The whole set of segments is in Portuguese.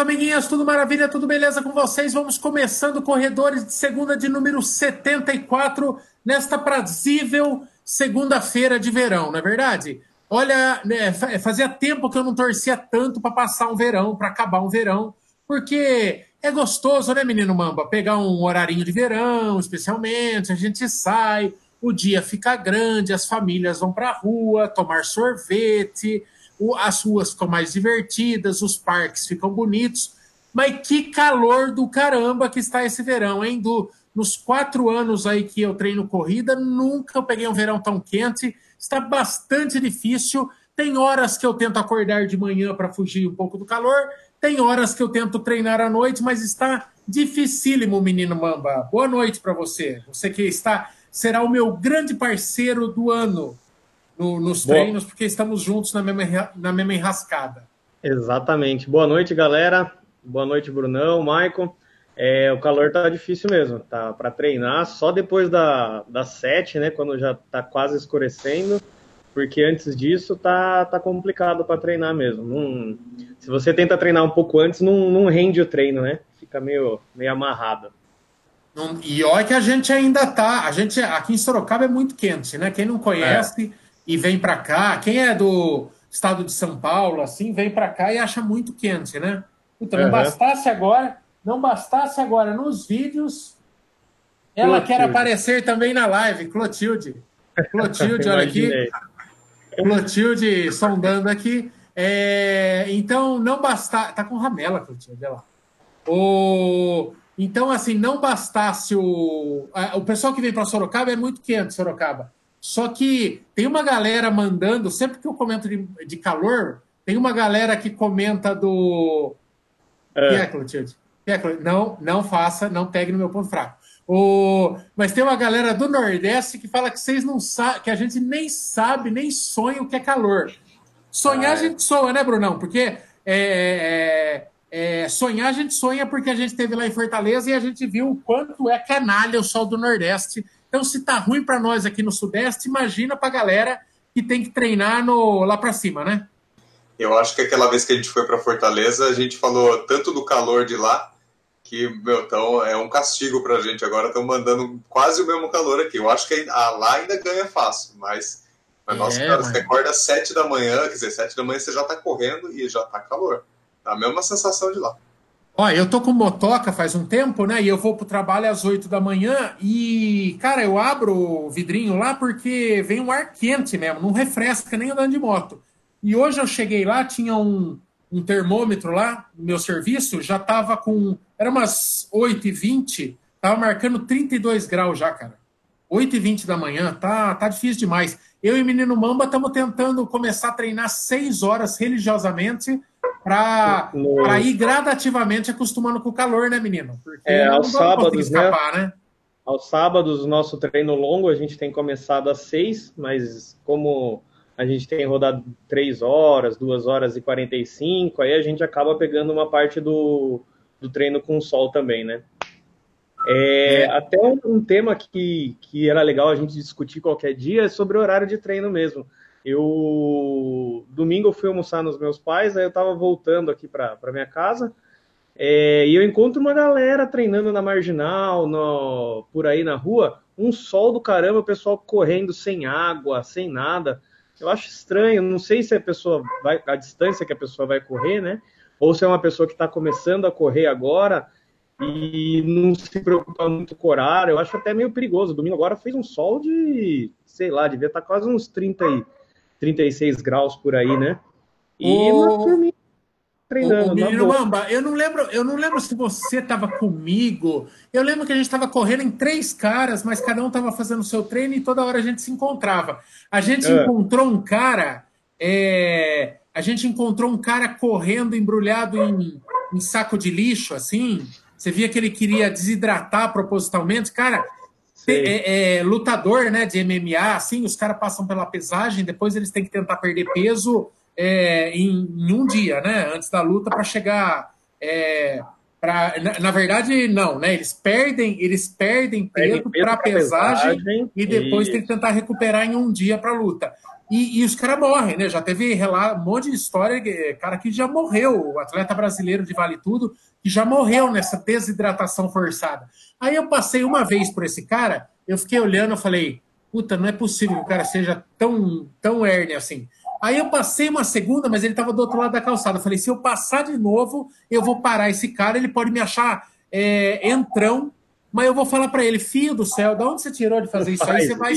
amiguinhas, tudo maravilha, tudo beleza com vocês? Vamos começando Corredores de Segunda de número 74, nesta prazível segunda-feira de verão, não é verdade? Olha, né, fazia tempo que eu não torcia tanto para passar um verão, para acabar um verão, porque é gostoso, né, menino Mamba? Pegar um horarinho de verão, especialmente, a gente sai, o dia fica grande, as famílias vão para a rua tomar sorvete, as ruas ficam mais divertidas, os parques ficam bonitos. Mas que calor do caramba que está esse verão, hein? Nos quatro anos aí que eu treino corrida, nunca eu peguei um verão tão quente. Está bastante difícil. Tem horas que eu tento acordar de manhã para fugir um pouco do calor. Tem horas que eu tento treinar à noite, mas está dificílimo, menino Mamba. Boa noite para você. Você que está será o meu grande parceiro do ano no, nos Boa. treinos, porque estamos juntos na mesma, na mesma enrascada. Exatamente. Boa noite, galera. Boa noite, Brunão, Maicon. É, o calor tá difícil mesmo, tá? Para treinar só depois da, das sete, né? Quando já tá quase escurecendo, porque antes disso tá, tá complicado para treinar mesmo. Não, se você tenta treinar um pouco antes, não, não rende o treino, né? Fica meio, meio amarrado. E olha que a gente ainda tá. A gente aqui em Sorocaba é muito quente, né? Quem não conhece, é e vem para cá, quem é do estado de São Paulo, assim, vem para cá e acha muito quente, né? Uhum. não bastasse agora, não bastasse agora nos vídeos, ela Clotilde. quer aparecer também na live, Clotilde. Clotilde, olha aqui. Clotilde sondando aqui. É, então, não bastasse. Tá com ramela, Clotilde, olha lá. O, então, assim, não bastasse o. O pessoal que vem para Sorocaba é muito quente, Sorocaba. Só que tem uma galera mandando, sempre que eu comento de, de calor, tem uma galera que comenta do. É. Não, não faça, não pegue no meu ponto fraco. O... Mas tem uma galera do Nordeste que fala que vocês não sabem, que a gente nem sabe, nem sonha o que é calor. Sonhar ah, é. a gente sonha, né, Brunão? Porque é, é, é, sonhar a gente sonha porque a gente esteve lá em Fortaleza e a gente viu o quanto é canalha o sol do Nordeste então, se tá ruim para nós aqui no Sudeste, imagina para a galera que tem que treinar no, lá para cima, né? Eu acho que aquela vez que a gente foi para Fortaleza, a gente falou tanto do calor de lá que, meu, então é um castigo para a gente agora. Estão mandando quase o mesmo calor aqui. Eu acho que a lá ainda ganha fácil, mas, mas é, nossa, cara, você acorda às sete da manhã, quer dizer, sete da manhã você já está correndo e já está calor. A mesma sensação de lá. Ó, eu tô com motoca faz um tempo, né? E eu vou pro trabalho às 8 da manhã e, cara, eu abro o vidrinho lá porque vem um ar quente mesmo, não refresca nem andando de moto. E hoje eu cheguei lá, tinha um, um termômetro lá no meu serviço, já tava com. Era umas 8h20, tava marcando 32 graus já, cara. 8h20 da manhã, tá, tá difícil demais. Eu e o menino Mamba estamos tentando começar a treinar 6 horas religiosamente para ir gradativamente acostumando com o calor, né, menino? Porque é, aos sábados, né? escapar, né? né? Aos sábados, o nosso treino longo, a gente tem começado às seis, mas como a gente tem rodado três horas, duas horas e 45, aí a gente acaba pegando uma parte do, do treino com sol também, né? É, é. Até um, um, tema que, que era legal a gente discutir qualquer dia é sobre o horário de treino mesmo. Eu domingo eu fui almoçar nos meus pais, aí eu tava voltando aqui para minha casa. É, e eu encontro uma galera treinando na marginal, no, por aí na rua, um sol do caramba, o pessoal correndo sem água, sem nada. Eu acho estranho, não sei se a pessoa vai, a distância que a pessoa vai correr, né? Ou se é uma pessoa que está começando a correr agora e não se preocupa muito com o horário. Eu acho até meio perigoso. Domingo agora fez um sol de, sei lá, devia estar tá quase uns 30 e 36 graus por aí, né? E o... treinando. O, menino Mamba, eu não lembro, eu não lembro se você estava comigo. Eu lembro que a gente estava correndo em três caras, mas cada um estava fazendo o seu treino e toda hora a gente se encontrava. A gente é. encontrou um cara, é... a gente encontrou um cara correndo embrulhado em, em saco de lixo, assim. Você via que ele queria desidratar propositalmente, cara é, é, lutador né, de MMA, assim, os caras passam pela pesagem, depois eles têm que tentar perder peso é, em, em, um dia, né? Antes da luta para chegar. É, pra, na, na, verdade, não, né? Eles perdem, eles perdem peso, para pesagem, pesagem, e depois e... tem que tentar recuperar em um dia para luta. E, e os caras morrem, né? Já teve relato, um monte de história, cara que já morreu, o atleta brasileiro de Vale Tudo, que já morreu nessa desidratação forçada. Aí eu passei uma vez por esse cara, eu fiquei olhando, eu falei, puta, não é possível que o cara seja tão, tão hérnia assim. Aí eu passei uma segunda, mas ele estava do outro lado da calçada. Eu falei, se eu passar de novo, eu vou parar esse cara, ele pode me achar é, entrão, mas eu vou falar para ele, filho do céu, de onde você tirou de fazer isso aí? Você vai,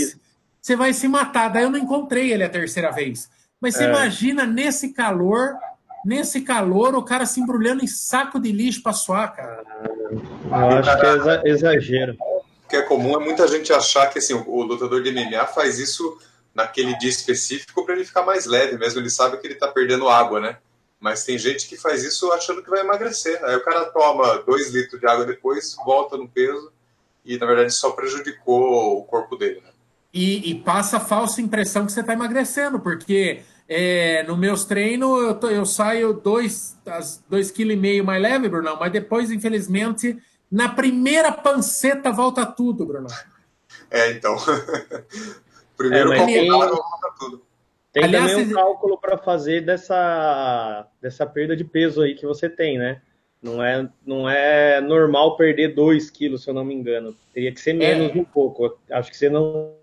você vai se matar. Daí eu não encontrei ele a terceira vez. Mas você é. imagina nesse calor, nesse calor, o cara se embrulhando em saco de lixo para suar, cara. Eu acho que é exagero. O que é comum é muita gente achar que assim, o lutador de MMA faz isso naquele dia específico para ele ficar mais leve, mesmo ele sabe que ele está perdendo água, né? Mas tem gente que faz isso achando que vai emagrecer. Aí o cara toma dois litros de água depois, volta no peso e na verdade só prejudicou o corpo dele, né? E, e passa a falsa impressão que você está emagrecendo, porque é, no meus treinos eu, tô, eu saio dois, dois quilos e meio mais leve, Bruno, mas depois, infelizmente, na primeira panceta volta tudo, Bruno. É, então. Primeiro é, tem, tudo. Tem Aliás, também um cálculo para fazer dessa, dessa perda de peso aí que você tem, né? Não é, não é normal perder 2 quilos, se eu não me engano. Teria que ser menos é. um pouco. Acho que você não.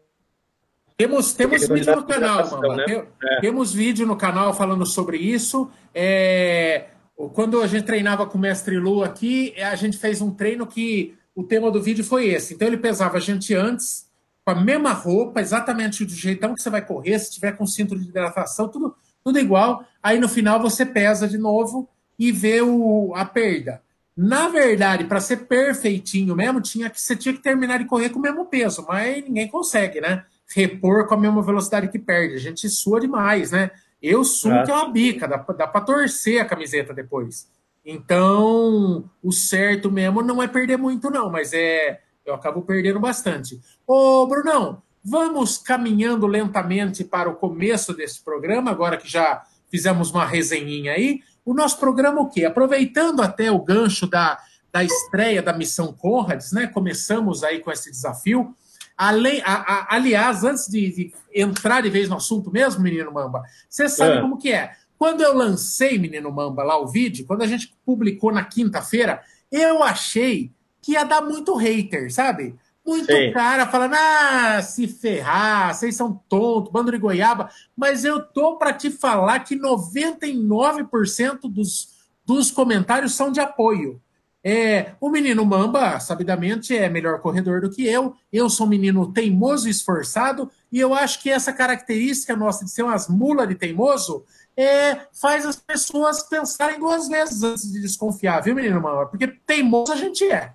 Temos, temos vídeo no canal, mano. Né? Tem, é. Temos vídeo no canal falando sobre isso. É, quando a gente treinava com o mestre Lu aqui, a gente fez um treino que o tema do vídeo foi esse. Então ele pesava a gente antes com a mesma roupa, exatamente do jeitão que você vai correr, se tiver com cinto de hidratação, tudo, tudo igual. Aí no final você pesa de novo e vê o, a perda. Na verdade, para ser perfeitinho mesmo, tinha que você tinha que terminar de correr com o mesmo peso, mas ninguém consegue, né? Repor com a mesma velocidade que perde. A gente sua demais, né? Eu suo é. que é uma bica, dá, dá para torcer a camiseta depois. Então, o certo mesmo não é perder muito, não, mas é eu acabo perdendo bastante. Ô, Brunão, vamos caminhando lentamente para o começo desse programa, agora que já fizemos uma resenhinha aí. O nosso programa o quê? Aproveitando até o gancho da, da estreia da Missão Conrads, né? Começamos aí com esse desafio. Além, a, a, aliás, antes de, de, entrar de vez no assunto mesmo, menino Mamba, você sabe é. como que é. Quando eu lancei, menino Mamba, lá o vídeo, quando a gente publicou na quinta-feira, eu achei que ia dar muito hater, sabe? Muito Sim. cara falando, ah, se ferrar, vocês são tontos, bando de goiaba. Mas eu tô para te falar que 99% dos, dos comentários são de apoio. É, o menino Mamba, sabidamente, é melhor corredor do que eu. Eu sou um menino teimoso e esforçado, e eu acho que essa característica nossa de ser umas mulas de teimoso é, faz as pessoas pensarem duas vezes antes de desconfiar, viu, menino Mamba? Porque teimoso a gente é.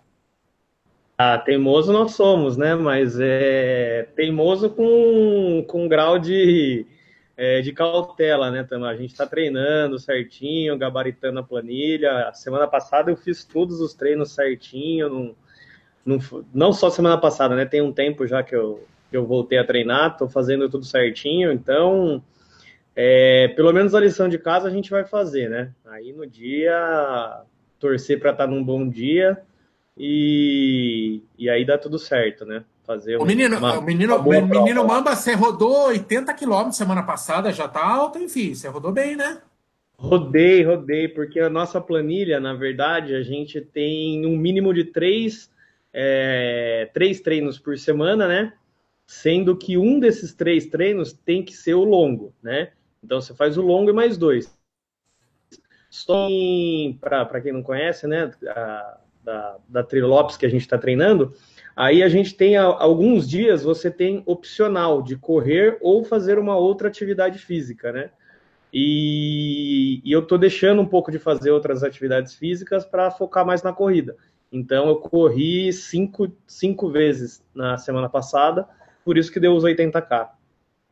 Ah, teimoso nós somos, né? Mas é teimoso com, com grau de, é, de cautela, né, Tama? A gente está treinando certinho, gabaritando a planilha. Semana passada eu fiz todos os treinos certinho. Não, não, não só semana passada, né? Tem um tempo já que eu, que eu voltei a treinar, estou fazendo tudo certinho. Então, é, pelo menos a lição de casa a gente vai fazer, né? Aí no dia, torcer para estar tá num bom dia e, e aí dá tudo certo, né? Fazer o menino, uma, o menino, uma menino Mamba, você rodou 80 quilômetros semana passada, já tá alto, enfim, você rodou bem, né? Rodei, rodei, porque a nossa planilha, na verdade, a gente tem um mínimo de três, é, três treinos por semana, né? Sendo que um desses três treinos tem que ser o longo, né? Então você faz o longo e mais dois. Só para quem não conhece, né? A, da, da Trilopes que a gente está treinando, aí a gente tem alguns dias você tem opcional de correr ou fazer uma outra atividade física, né? E, e eu estou deixando um pouco de fazer outras atividades físicas para focar mais na corrida. Então eu corri cinco, cinco vezes na semana passada, por isso que deu os 80k.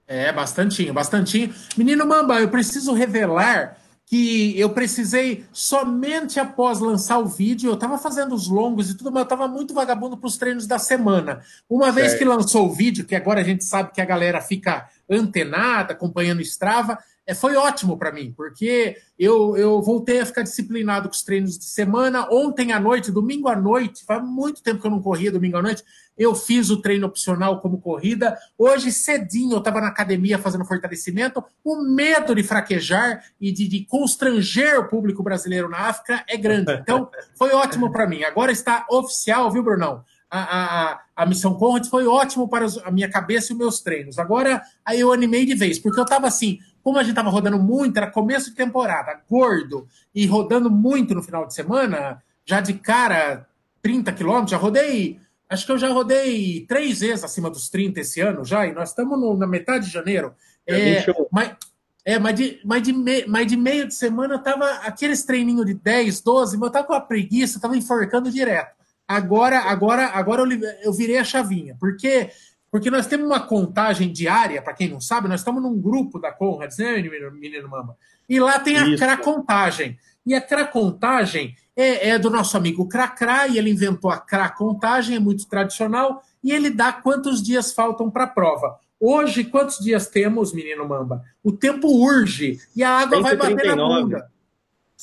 É, bastantinho, bastantinho. Menino Mamba, eu preciso revelar que eu precisei somente após lançar o vídeo, eu estava fazendo os longos e tudo, mas eu estava muito vagabundo para os treinos da semana. Uma vez que lançou o vídeo, que agora a gente sabe que a galera fica antenada, acompanhando o Strava, é, foi ótimo para mim, porque eu, eu voltei a ficar disciplinado com os treinos de semana. Ontem à noite, domingo à noite, faz muito tempo que eu não corria domingo à noite, eu fiz o treino opcional como corrida. Hoje, cedinho, eu estava na academia fazendo fortalecimento. O medo de fraquejar e de, de constranger o público brasileiro na África é grande. Então, foi ótimo para mim. Agora está oficial, viu, Brunão? A, a, a missão Conrad foi ótimo para a minha cabeça e os meus treinos. Agora, aí eu animei de vez, porque eu estava assim, como a gente estava rodando muito, era começo de temporada, gordo, e rodando muito no final de semana, já de cara, 30 quilômetros, já rodei Acho que eu já rodei três vezes acima dos 30 esse ano já, e nós estamos na metade de janeiro. É, mas, é, mas, de, mas, de me, mas de meio de semana tava aqueles treininhos de 10, 12, mas eu tava com a preguiça, tava enforcando direto. Agora, agora, agora eu, eu virei a chavinha, porque porque nós temos uma contagem diária, para quem não sabe, nós estamos num grupo da Conrads, né, menino, Mama? E lá tem a contagem. E a cracontagem é, é do nosso amigo Cracra, e ele inventou a cracontagem, é muito tradicional, e ele dá quantos dias faltam para a prova. Hoje, quantos dias temos, menino Mamba? O tempo urge e a água 139. vai bater na bunda.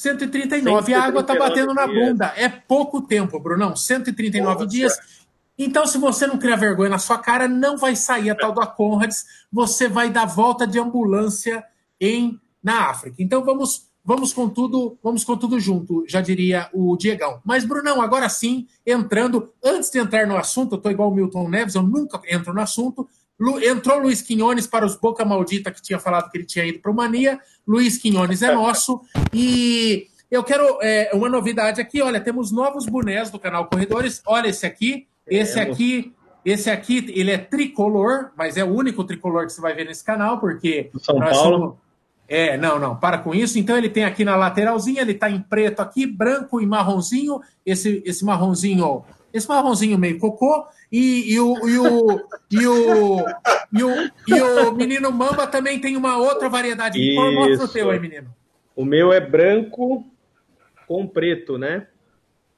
139. E a água está batendo na bunda. É pouco tempo, Brunão. 139 Nossa. dias. Então, se você não criar vergonha na sua cara, não vai sair a tal da Conrads. Você vai dar volta de ambulância em na África. Então, vamos Vamos com tudo, vamos com tudo junto, já diria o Diegão. Mas, Brunão, agora sim, entrando, antes de entrar no assunto, eu estou igual o Milton Neves, eu nunca entro no assunto. Entrou Luiz Quinones para os Boca Maldita, que tinha falado que ele tinha ido para o Mania. Luiz Quinones é nosso. E eu quero é, uma novidade aqui: olha, temos novos bonés do canal Corredores. Olha esse aqui. Esse aqui esse aqui, ele é tricolor, mas é o único tricolor que você vai ver nesse canal, porque São Paulo. Somos, é, não, não, para com isso. Então ele tem aqui na lateralzinha, ele está em preto aqui, branco e marronzinho. Esse, esse marronzinho, esse marronzinho meio cocô. E, e, o, e, o, e, o, e, o, e o menino Mamba também tem uma outra variedade de cor. Mostra o teu aí, menino. O meu é branco com preto, né?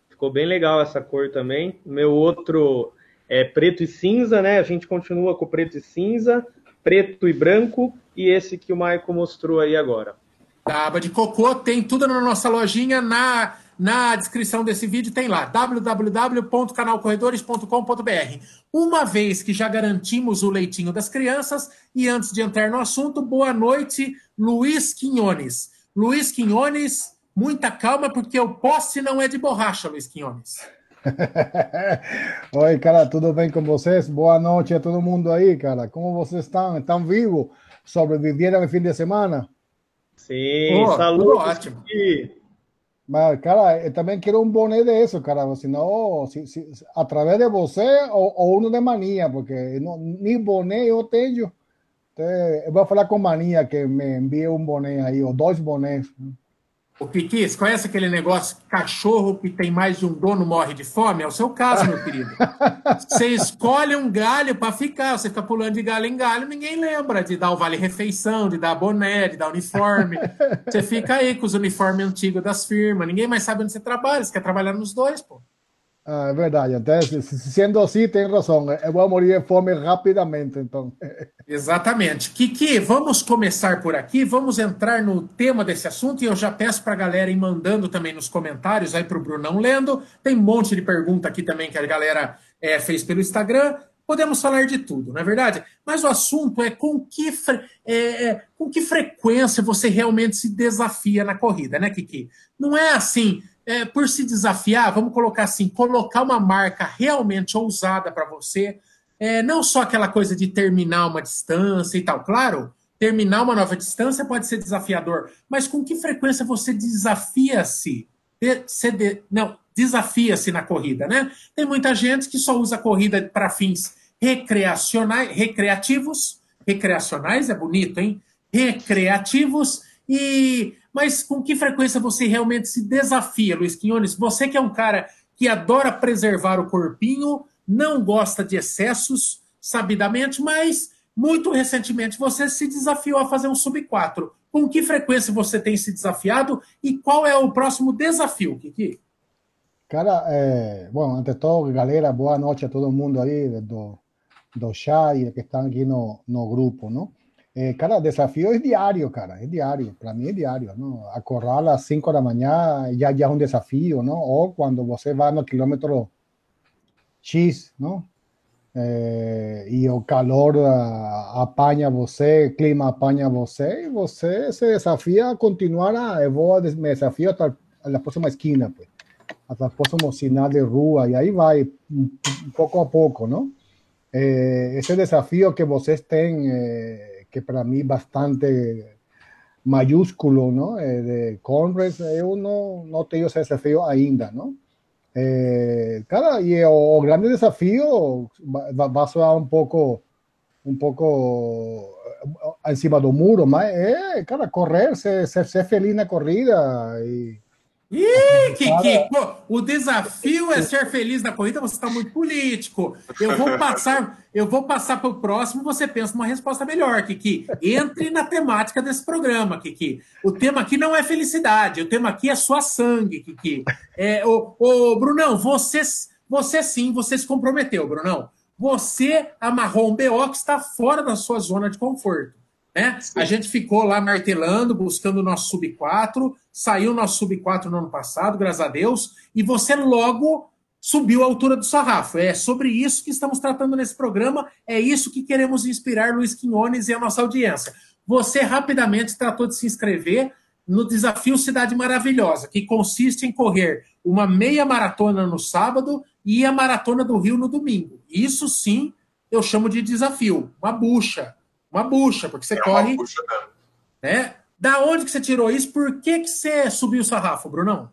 Ficou bem legal essa cor também. O meu outro é preto e cinza, né? A gente continua com preto e cinza, preto e branco e esse que o Maico mostrou aí agora. Da aba de cocô, tem tudo na nossa lojinha, na, na descrição desse vídeo tem lá, www.canalcorredores.com.br. Uma vez que já garantimos o leitinho das crianças, e antes de entrar no assunto, boa noite, Luiz Quinones. Luiz Quinones, muita calma, porque o poste não é de borracha, Luiz Quinones. Oi, cara, tudo bem com vocês? Boa noite a todo mundo aí, cara. Como vocês estão? Estão vivos? Sobreviveram no fim de semana? Sim, oh, saludos. Ótimo. Mas, cara, eu também quero um boné desse, cara. Senão, se, se, através de você ou, ou um de mania, porque não, nem boné eu tenho. Então, eu vou falar com mania que me envie um boné aí, ou dois bonés. O Piquis, conhece aquele negócio cachorro que tem mais de um dono morre de fome? É o seu caso, meu querido. Você escolhe um galho para ficar, você fica pulando de galho em galho, ninguém lembra de dar o vale-refeição, de dar boné, de dar uniforme. Você fica aí com os uniformes antigos das firmas, ninguém mais sabe onde você trabalha, você quer trabalhar nos dois, pô. Ah, é verdade. Até sendo assim, tem razão. Eu vou morrer de fome rapidamente, então. Exatamente. Kiki, vamos começar por aqui, vamos entrar no tema desse assunto e eu já peço para a galera ir mandando também nos comentários aí para o Brunão lendo. Tem um monte de pergunta aqui também que a galera é, fez pelo Instagram. Podemos falar de tudo, não é verdade? Mas o assunto é com que, é, é, com que frequência você realmente se desafia na corrida, né, Kiki? Não é assim, é, por se desafiar, vamos colocar assim, colocar uma marca realmente ousada para você, é, não só aquela coisa de terminar uma distância e tal. Claro, terminar uma nova distância pode ser desafiador, mas com que frequência você desafia-se? De, não, desafia-se na corrida, né? Tem muita gente que só usa a corrida para fins recreacionais, recreativos, recreacionais é bonito, hein? Recreativos e mas com que frequência você realmente se desafia, Luiz Quinones? Você que é um cara que adora preservar o corpinho, não gosta de excessos, sabidamente, mas muito recentemente você se desafiou a fazer um sub 4. Com que frequência você tem se desafiado e qual é o próximo desafio, Kiki? Cara, é, bom, antes de tudo, galera, boa noite a todo mundo aí do, do chat e que estão aqui no, no grupo, não? Eh, cara, desafío es diario, cara, es diario, para mí es diario, ¿no? Acorrar a las 5 de la mañana ya, ya es un desafío, ¿no? O cuando você va no kilómetro X, ¿no? Eh, e o calor uh, apanha você, clima apanha você, e você se desafia a continuar, a, eu vou me desafio até a próxima esquina, pues, até o próximo sinal de rua, e aí vai, um, pouco a pouco, não? Eh, esse desafio que vocês têm, eh, que para mim bastante maiúsculo, não? Eh, de Conres, eu não, não tenho esse desafio ainda, não? Eh, cara, y o grande desafío va, va, a sonar un poco un poco eh, encima do muro, mas é, cara, correr, ser, ser, ser feliz corrida e Ih, Kiki, pô, o desafio é ser feliz na corrida, você está muito político. Eu vou passar, eu vou passar para o próximo, você pensa uma resposta melhor, Kiki. Entre na temática desse programa, Kiki. O tema aqui não é felicidade, o tema aqui é sua sangue, Kiki. É, o, o Brunão, você, você sim, você se comprometeu, Brunão. Você amarrou um BO que está fora da sua zona de conforto. Né? A gente ficou lá martelando, buscando o nosso sub 4, saiu o nosso sub 4 no ano passado, graças a Deus, e você logo subiu a altura do sarrafo. É sobre isso que estamos tratando nesse programa, é isso que queremos inspirar Luiz Quinones e a nossa audiência. Você rapidamente tratou de se inscrever no desafio Cidade Maravilhosa, que consiste em correr uma meia maratona no sábado e a maratona do Rio no domingo. Isso sim eu chamo de desafio, uma bucha uma bucha, porque você é corre. Bucha né? Da onde que você tirou isso? Por que, que você subiu o sarrafo, Brunão?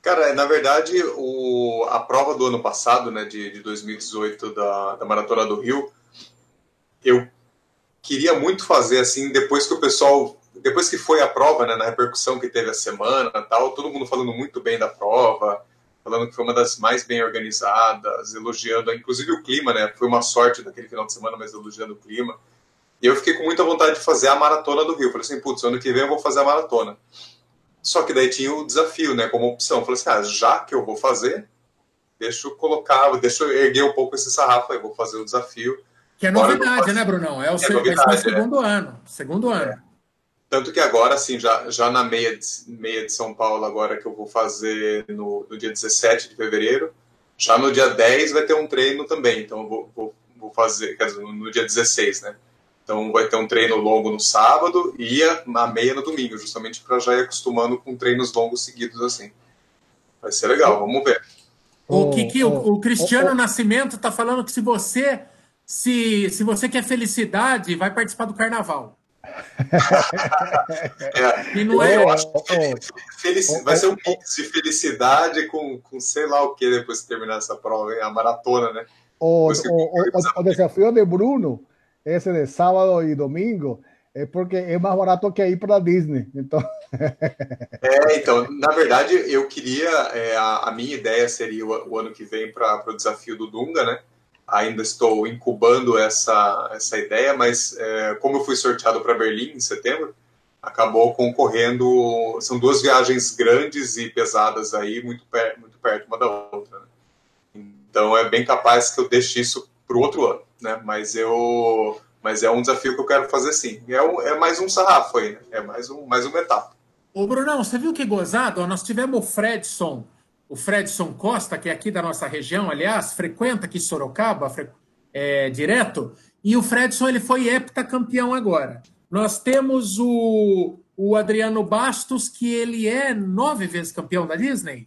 Cara, na verdade, o, a prova do ano passado, né, de, de 2018, da, da Maratona do Rio, eu queria muito fazer assim, depois que o pessoal. Depois que foi a prova, né, na repercussão que teve a semana tal, todo mundo falando muito bem da prova, falando que foi uma das mais bem organizadas, elogiando, inclusive o clima, né? Foi uma sorte daquele final de semana, mas elogiando o clima. E eu fiquei com muita vontade de fazer a maratona do Rio. Falei assim, putz, ano que vem eu vou fazer a maratona. Só que daí tinha o desafio, né, como opção. Falei assim, ah, já que eu vou fazer, deixa eu colocar, deixa eu erguer um pouco esse sarrafo aí, vou fazer o desafio. Que é novidade, né, Brunão? É o, é seu, novidade, é segundo é. ano. Segundo ano. É. Tanto que agora, assim, já, já na meia de, meia de São Paulo, agora que eu vou fazer no, no dia 17 de fevereiro, já no dia 10 vai ter um treino também. Então eu vou, vou, vou fazer, quer dizer, no dia 16, né? Então vai ter um treino longo no sábado e a meia no domingo, justamente para já ir acostumando com treinos longos seguidos assim. Vai ser legal, vamos ver. O Kiki, o, o Cristiano Nascimento está falando que se você se, se você quer felicidade, vai participar do carnaval. é, e não é, eu acho que felici... vai ser um mix de felicidade com, com sei lá o que depois de terminar essa prova, a maratona, né? O, o, o, o desafio de Bruno ese de sábado y domingo é porque é mais barato que ir para Disney. Então... é, então, na verdade, eu queria. É, a, a, minha ideia seria o, o ano que vem para o desafio do Dunga, né? Ainda estou incubando essa, essa ideia, mas é, como eu fui sorteado para Berlim em setembro, acabou concorrendo. São duas viagens grandes e pesadas aí, muito, per, muito perto uma da outra. Né? Então é bem capaz que eu deixe isso para o outro ano né? Mas eu, mas é um desafio que eu quero fazer sim. É, um, é mais um sarrafo aí, né? É mais um, mais uma etapa. Ô, Brunão, você viu que gozado? Nós tivemos o Fredson, o Fredson Costa, que é aqui da nossa região, aliás, frequenta aqui Sorocaba, é, direto, e o Fredson ele foi heptacampeão agora. Nós temos o, o Adriano Bastos, que ele é nove vezes campeão da Disney.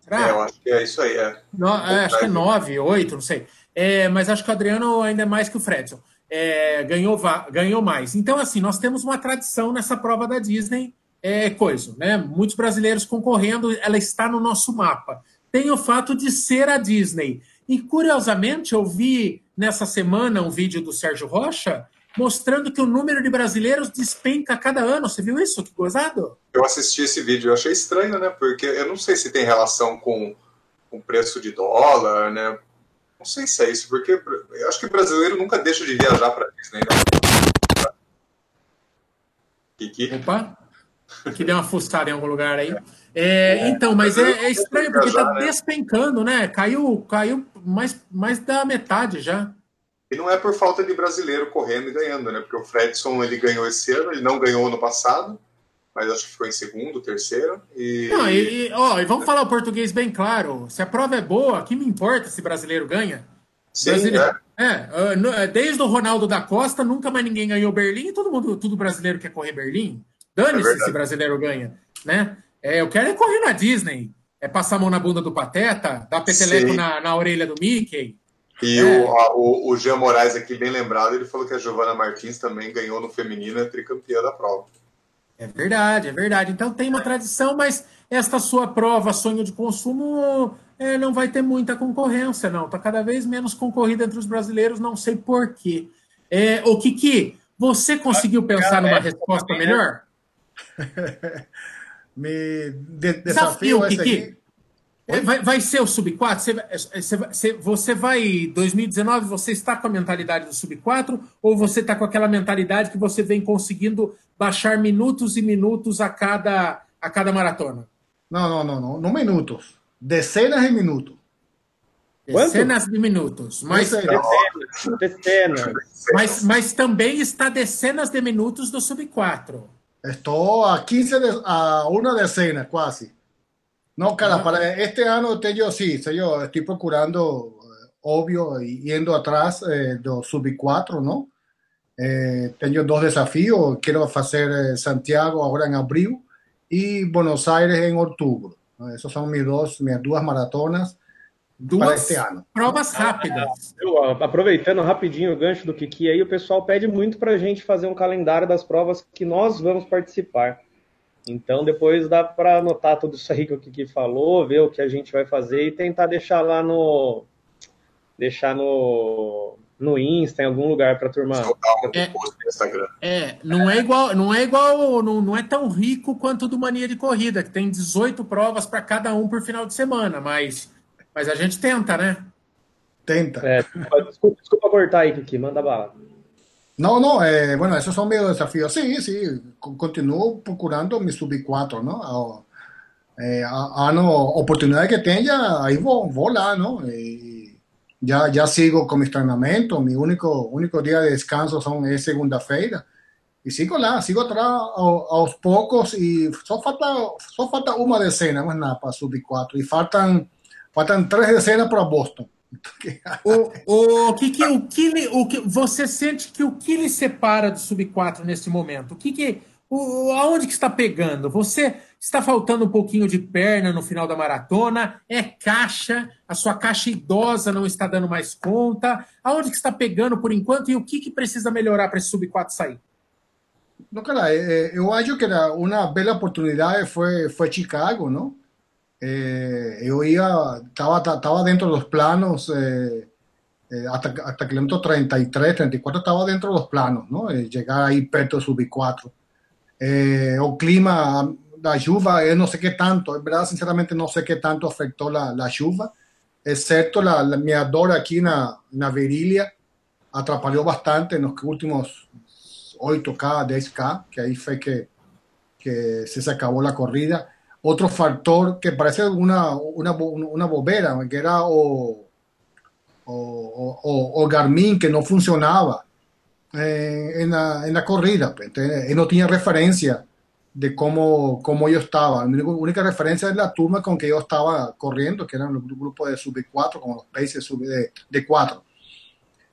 Será? É, eu acho que é isso aí, é. No, é, acho que é nove, oito, não sei. É, mas acho que o Adriano ainda é mais que o Fredson. É, ganhou, ganhou mais. Então, assim, nós temos uma tradição nessa prova da Disney, é coisa, né? Muitos brasileiros concorrendo, ela está no nosso mapa. Tem o fato de ser a Disney. E, curiosamente, eu vi nessa semana um vídeo do Sérgio Rocha mostrando que o número de brasileiros despenca a cada ano. Você viu isso? Que gozado? Eu assisti esse vídeo, eu achei estranho, né? Porque eu não sei se tem relação com o preço de dólar, né? Não sei se é isso, porque eu acho que o brasileiro nunca deixa de viajar para Disney, né? Kiki? Opa! Que deu uma fuçada em algum lugar aí. É, é, então, mas é, é estranho, porque está né? despencando, né? Caiu, caiu mais, mais da metade já. E não é por falta de brasileiro correndo e ganhando, né? Porque o Fredson ele ganhou esse ano, ele não ganhou ano passado, mas acho que ficou em segundo, terceiro. E... Não, e, ó, e vamos falar o português bem claro. Se a prova é boa, que me importa se brasileiro ganha? Sim, brasileiro... é. é. Desde o Ronaldo da Costa, nunca mais ninguém ganhou Berlim e todo mundo, tudo brasileiro quer correr Berlim. Dane-se é se brasileiro ganha, né? É, eu quero é correr na Disney, é passar a mão na bunda do Pateta, dar peteleco na, na orelha do Mickey. E é. o, a, o, o Jean Moraes aqui, bem lembrado, ele falou que a Giovana Martins também ganhou no feminino, é tricampeã da prova. É verdade, é verdade. Então tem uma tradição, mas esta sua prova, sonho de consumo, é, não vai ter muita concorrência, não. Está cada vez menos concorrida entre os brasileiros, não sei porquê. É, o Kiki, você conseguiu pensar numa resposta melhor? Me de desafio, desafio Kiki. É, vai, vai ser o sub-4? Você, você, você vai, 2019, você está com a mentalidade do sub-4 ou você está com aquela mentalidade que você vem conseguindo baixar minutos e minutos a cada, a cada maratona? Não, não, não, não, não minutos. Dezenas de minutos. Dezenas de minutos. Mas, dezenas, dezenas. Mas, mas também está dezenas de minutos do sub-4. Estou a 15 de, a una decena, quase. No, cara, para este año tengo, sí, yo estoy procurando, eh, obvio, yendo atrás eh, de sub 4, ¿no? Eh, tengo dos desafíos, quiero hacer eh, Santiago ahora en abril y Buenos Aires en octubre. Esas son mis dos, mis dos maratonas Duas para este ano. provas rápidas. Ah, aproveitando rapidinho o gancho do Kiki aí, o pessoal pede muito para a gente fazer um calendário das provas que nós vamos participar. Então, depois dá para anotar tudo isso aí que o Kiki falou, ver o que a gente vai fazer e tentar deixar lá no. Deixar no, no Insta, em algum lugar para turma. É, é, não é igual, não é igual, não, não é tão rico quanto do Mania de Corrida, que tem 18 provas para cada um por final de semana, mas, mas a gente tenta, né? Tenta. É, desculpa, desculpa cortar aí, Kiki, manda bala. No, no, eh, bueno, esos son mis desafíos. Sí, sí, continúo procurando mi sub 4, ¿no? Eh, a, a, no, oportunidades que tenga, ahí voy, lá, ¿no? Y ya, ya sigo con mi entrenamientos, mi único, único día de descanso son, es segunda-feira. Y sigo lá, sigo atrás a, aos poucos e só falta, só falta uma decena, mas nada, para sub 4. E faltam, faltam três decenas para Boston. O, o, que, que, o, que, o que você sente que o que lhe separa do sub-4 nesse momento? O que, que o, aonde que está pegando? Você está faltando um pouquinho de perna no final da maratona? É caixa? A sua caixa idosa não está dando mais conta? Aonde que está pegando por enquanto e o que, que precisa melhorar para esse sub-4 sair? No, cara, eu acho que era uma bela oportunidade foi foi Chicago, não? Eh, yo iba, estaba, estaba dentro de los planos, eh, eh, hasta, hasta kilómetro 33, 34 estaba dentro de los planos, ¿no? llegar ahí perto de subir 4. el clima, la lluvia, no sé qué tanto, es verdad, sinceramente no sé qué tanto afectó la, la lluvia, excepto la, la, mi aquí en la, en virilidad, atrapalhó bastante en los últimos 8K, 10K, que ahí fue que, que se acabó la corrida otro factor que parece una, una, una bobera, que era o, o, o, Garmin que no funcionaba eh, en, la, en, la, corrida. Pues. Entonces, él no tenía referencia de cómo, cómo yo estaba. La única referencia es la turma con que yo estaba corriendo, que eran los grupos de sub 4, como los paces sub de, de 4.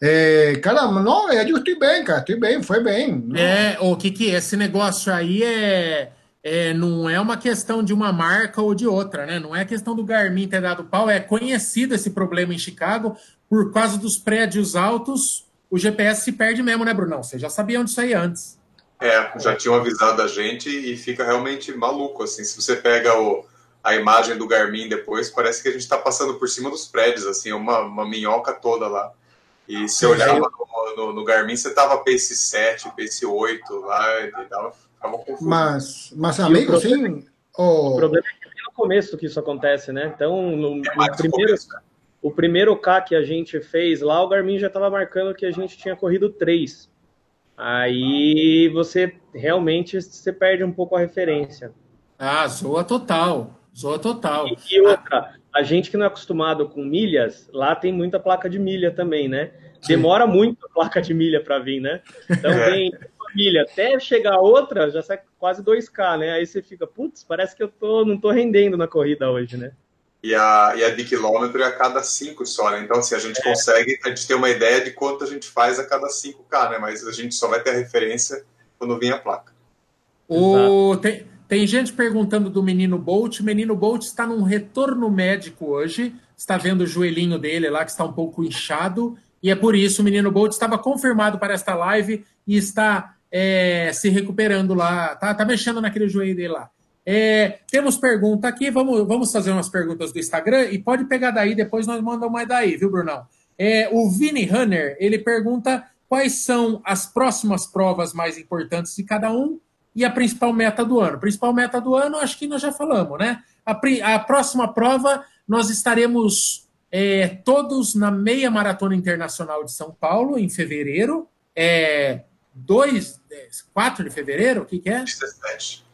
É, cara, não, eu estoy bem, cara, estoy bem, foi bem. Não. É, o que que esse negócio aí é é, não é uma questão de uma marca ou de outra, né? Não é questão do Garmin ter dado pau, é conhecido esse problema em Chicago, por causa dos prédios altos, o GPS se perde mesmo, né, Brunão? Você já sabia onde isso aí antes. É, já tinham avisado a gente e fica realmente maluco, assim, se você pega o, a imagem do Garmin depois, parece que a gente está passando por cima dos prédios, assim, uma, uma minhoca toda lá. E se olhava no, no, no, Garmin, você tava Pace 7, Pace 8 lá, e dava mas, mas amigo, o problema, sim. O... o problema é que é no começo que isso acontece, né? Então, no, no primeiro, né? o primeiro K que a gente fez lá, o Garmin já estava marcando que a gente tinha corrido 3. Aí você realmente você perde um pouco a referência. Ah, zoa total. Zoa total. E, e outra, a gente que não é acostumado com milhas, lá tem muita placa de milha também, né? demora muito a placa de milha para vir, né? Então é. vem uma milha até chegar outra, já sai quase 2K, né? Aí você fica, putz, parece que eu tô, não tô rendendo na corrida hoje, né? E a, e a de quilômetro é a cada 5 só, né? Então, assim, a gente é. consegue, a gente tem uma ideia de quanto a gente faz a cada 5K, né? Mas a gente só vai ter a referência quando vir a placa. O, tem, tem gente perguntando do menino Bolt. O menino Bolt está num retorno médico hoje. Está vendo o joelhinho dele lá, que está um pouco inchado. E é por isso o menino Bolt estava confirmado para esta live e está é, se recuperando lá. Tá, tá mexendo naquele joelho dele lá. É, temos pergunta aqui, vamos, vamos fazer umas perguntas do Instagram e pode pegar daí, depois nós mandamos mais daí, viu, Brunão? É, o Vini Runner, ele pergunta quais são as próximas provas mais importantes de cada um e a principal meta do ano. Principal meta do ano, acho que nós já falamos, né? A, a próxima prova, nós estaremos é, todos na meia maratona internacional de São Paulo, em fevereiro. É, 2, 4 de fevereiro? O que, que é? 17.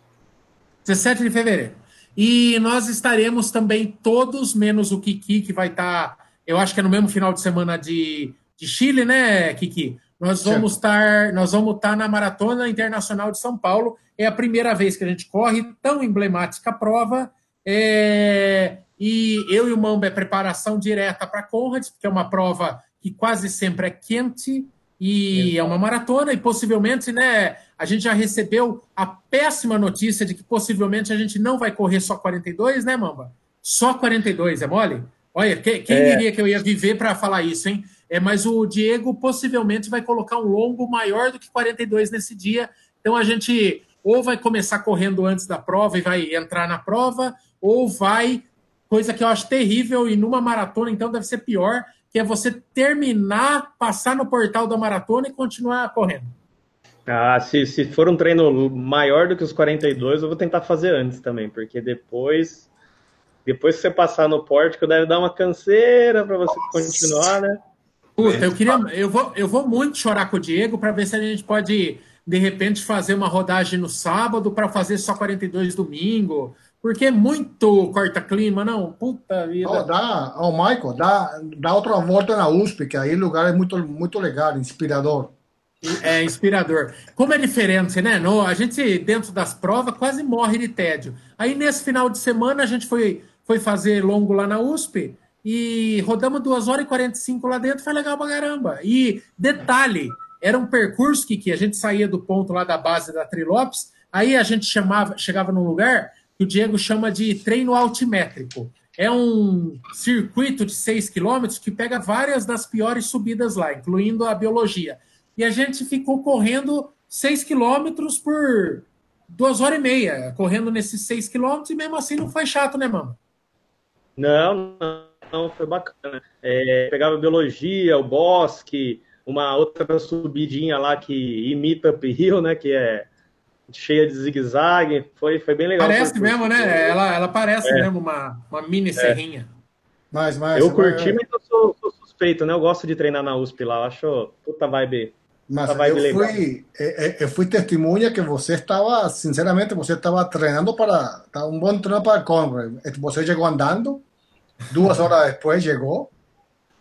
17 de fevereiro. E nós estaremos também todos, menos o Kiki, que vai estar, tá, eu acho que é no mesmo final de semana de, de Chile, né, Kiki? Nós vamos estar, nós vamos estar na Maratona Internacional de São Paulo. É a primeira vez que a gente corre tão emblemática prova. É, e eu e o Mamba é preparação direta para a Conrads, porque é uma prova que quase sempre é quente e é uma maratona e possivelmente, né, a gente já recebeu a péssima notícia de que possivelmente a gente não vai correr só 42, né, Mamba? Só 42, é mole? Olha, quem, quem é. diria que eu ia viver para falar isso, hein? É, mas o Diego possivelmente vai colocar um longo maior do que 42 nesse dia. Então a gente ou vai começar correndo antes da prova e vai entrar na prova, ou vai, coisa que eu acho terrível, e numa maratona então deve ser pior, que é você terminar, passar no portal da maratona e continuar correndo. Ah, se, se for um treino maior do que os 42, eu vou tentar fazer antes também, porque depois depois que você passar no pórtico, deve dar uma canseira para você Nossa. continuar, né? Puta, eu queria. Eu vou, eu vou muito chorar com o Diego para ver se a gente pode, de repente, fazer uma rodagem no sábado para fazer só 42 domingo. Porque é muito corta-clima, não? Puta vida. Oh, dá, oh, Michael, dá, dá outra volta na USP, que aí o lugar é muito, muito legal, inspirador. É inspirador. Como é diferente, né? No, a gente, dentro das provas, quase morre de tédio. Aí, nesse final de semana, a gente foi, foi fazer longo lá na USP e rodamos 2 horas e 45 lá dentro, foi legal pra caramba. E detalhe, era um percurso que, que a gente saía do ponto lá da base da Trilopes, aí a gente chamava, chegava num lugar que o Diego chama de treino altimétrico. É um circuito de 6 quilômetros que pega várias das piores subidas lá, incluindo a biologia. E a gente ficou correndo 6 quilômetros por duas horas e meia, correndo nesses 6 quilômetros, e mesmo assim não foi chato, né, mano? Não, não, foi bacana. É, pegava biologia, o bosque, uma outra subidinha lá que imita Up Hill, né, que é cheia de zigue-zague. Foi, foi bem legal. Parece mesmo, né? Ela, ela parece é. mesmo uma, uma mini é. serrinha. Mas, mas, eu curti, mas eu sou, sou, suspeito, né? Eu gosto de treinar na USP lá. Eu acho puta vibe. Mas puta vibe eu, legal. Fui, eu fui testemunha que você estava, sinceramente, você estava treinando para. Um bom treino para Conrad. Você chegou andando, duas horas depois chegou.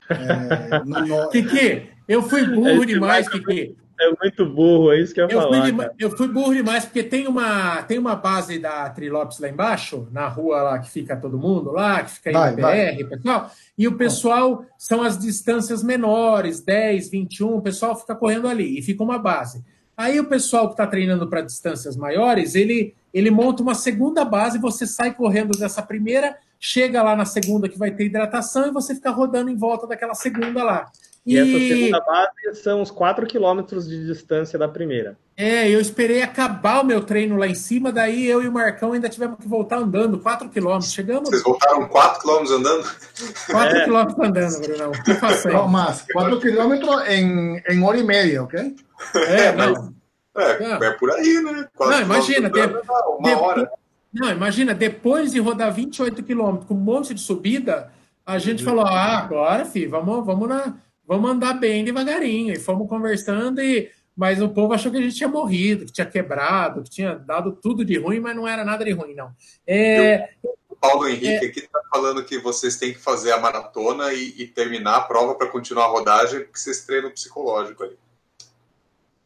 É, não, não... Kiki, eu fui burro demais, Kiki. É muito burro, é isso que eu ia eu falar. Fui, eu fui burro demais, porque tem uma, tem uma base da Trilopes lá embaixo, na rua lá que fica todo mundo lá, que fica aí vai, BR, pessoal. E o pessoal são as distâncias menores, 10, 21, o pessoal fica correndo ali e fica uma base. Aí o pessoal que está treinando para distâncias maiores, ele, ele monta uma segunda base, você sai correndo dessa primeira, chega lá na segunda que vai ter hidratação e você fica rodando em volta daquela segunda lá. E, e essa segunda base são os 4 quilômetros de distância da primeira. É, eu esperei acabar o meu treino lá em cima, daí eu e o Marcão ainda tivemos que voltar andando 4 quilômetros. Chegamos. Vocês voltaram 4 quilômetros andando? 4 é. quilômetros andando, Brunão. Que façanha. Não, mas 4 quilômetros em, em hora e meia, ok? É, não. É, é por aí, né? não, imagina, de, uma de, hora. Não, imagina, depois de rodar 28 quilômetros com um monte de subida, a gente uhum. falou: ah, agora, filho, vamos, vamos na vamos andar bem devagarinho. E fomos conversando, e, mas o povo achou que a gente tinha morrido, que tinha quebrado, que tinha dado tudo de ruim, mas não era nada de ruim, não. É, Paulo Henrique é... aqui está falando que vocês têm que fazer a maratona e, e terminar a prova para continuar a rodagem, porque vocês treinam psicológico ali.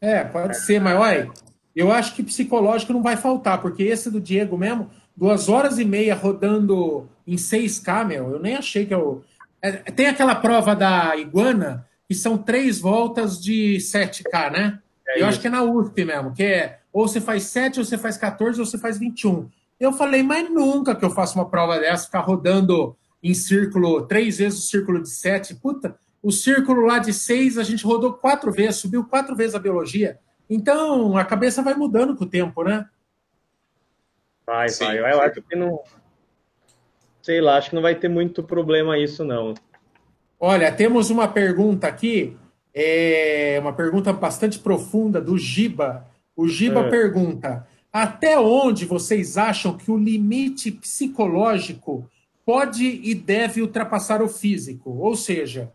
É, pode ser, mas olha, eu acho que psicológico não vai faltar, porque esse do Diego mesmo, duas horas e meia rodando em 6K, meu, eu nem achei que eu. É, tem aquela prova da Iguana, que são três voltas de 7K, né? É eu acho que é na USP mesmo, que é ou você faz 7, ou você faz 14, ou você faz 21. Eu falei, mas nunca que eu faço uma prova dessa, ficar rodando em círculo, três vezes o círculo de 7. Puta, o círculo lá de 6 a gente rodou quatro vezes, subiu quatro vezes a biologia. Então a cabeça vai mudando com o tempo, né? Vai, Sim, vai. Eu acho que não. Sei lá, acho que não vai ter muito problema isso, não. Olha, temos uma pergunta aqui, é uma pergunta bastante profunda do Giba. O Giba é. pergunta: até onde vocês acham que o limite psicológico pode e deve ultrapassar o físico? Ou seja,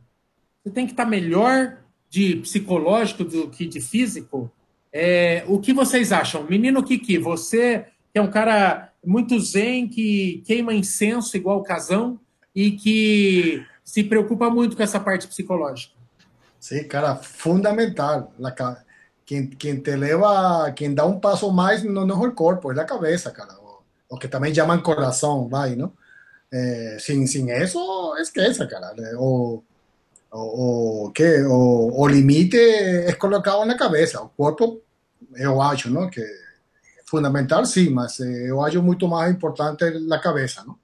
você tem que estar melhor de psicológico do que de físico? É, o que vocês acham? Menino Kiki, você que é um cara muito zen, que queima incenso igual o casão e que se preocupa muito com essa parte psicológica. Sim, cara, fundamental. Quem, quem te leva, quem dá um passo mais não, não é o corpo, é a cabeça, cara. O, que também chamam coração, vai, não? É, sem, sem isso, esqueça, cara. O, o, o, que, o, o limite é colocado na cabeça. O corpo, eu acho, não? Que fundamental, sim, mas eh, eu acho muito mais importante na cabeça, não?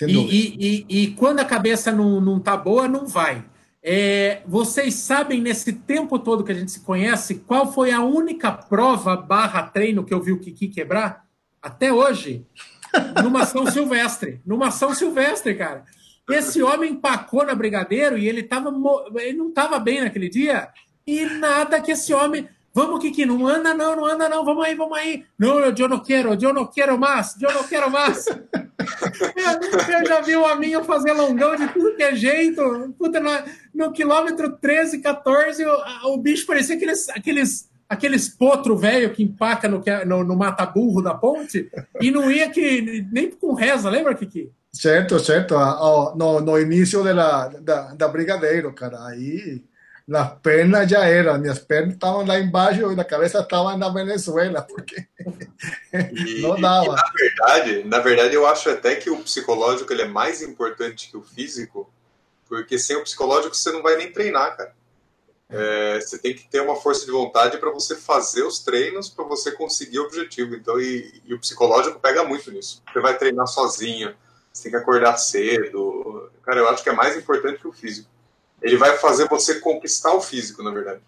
E, e, e, e, quando a cabeça não, não tá boa, não vai. É, vocês sabem, nesse tempo todo que a gente se conhece, qual foi a única prova barra treino que eu vi o Kiki quebrar? Até hoje. Numa São Silvestre. Numa São Silvestre, cara. Esse homem empacou na Brigadeiro e ele, tava, ele não estava bem naquele dia. E nada que esse homem. Vamos, Kiki, não anda não, não anda não, vamos aí, vamos aí. Não, eu não quero, eu não quero mais, eu não quero mais. eu, já vi uma minha fazer longão de tudo que é jeito. Puta, no, no quilômetro 13, 14, o, o bicho parecia aqueles, aqueles, aqueles potro velho que empaca no, no, no mata-burro da ponte e não ia que nem com reza, lembra, Kiki? Certo, certo. No, no início da, da, da Brigadeiro, cara. Aí las pernas ya eran, mis pernas estaban lá embaixo e a cabeça estava na Venezuela, porque e, não dava. Na verdade, na verdade, eu acho até que o psicológico ele é mais importante que o físico, porque sem o psicológico você não vai nem treinar, cara. É, você tem que ter uma força de vontade para você fazer os treinos, para você conseguir o objetivo. Então, e, e, o psicológico pega muito nisso. Você vai treinar sozinho, você tem que acordar cedo. Cara, eu acho que é mais importante que o físico. Ele vai fazer você conquistar o físico, na verdade.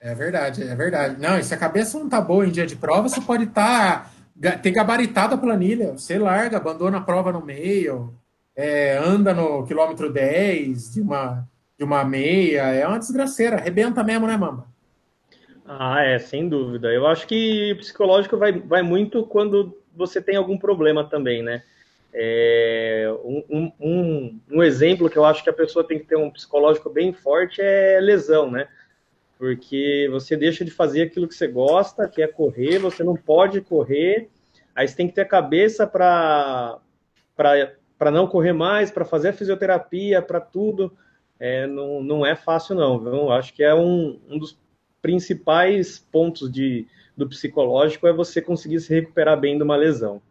É verdade, é verdade. Não, e se a cabeça não tá boa em dia de prova, você pode estar tá, ter gabaritado a planilha. Você larga, abandona a prova no meio, é, anda no quilômetro 10 de uma, de uma meia. É uma desgraceira. Arrebenta mesmo, né, Mamba? Ah, é, sem dúvida. Eu acho que o psicológico vai, vai muito quando você tem algum problema também, né? É, um, um, um, exemplo que eu acho que a pessoa tem que ter um psicológico bem forte é lesão, né? Porque você deixa de fazer aquilo que você gosta, que é correr, você não pode correr, aí você tem que ter a cabeça para não correr mais, para fazer a fisioterapia, para tudo. É, não, não é fácil, não. Viu? Acho que é um, um dos principais pontos de, do psicológico é você conseguir se recuperar bem de uma lesão.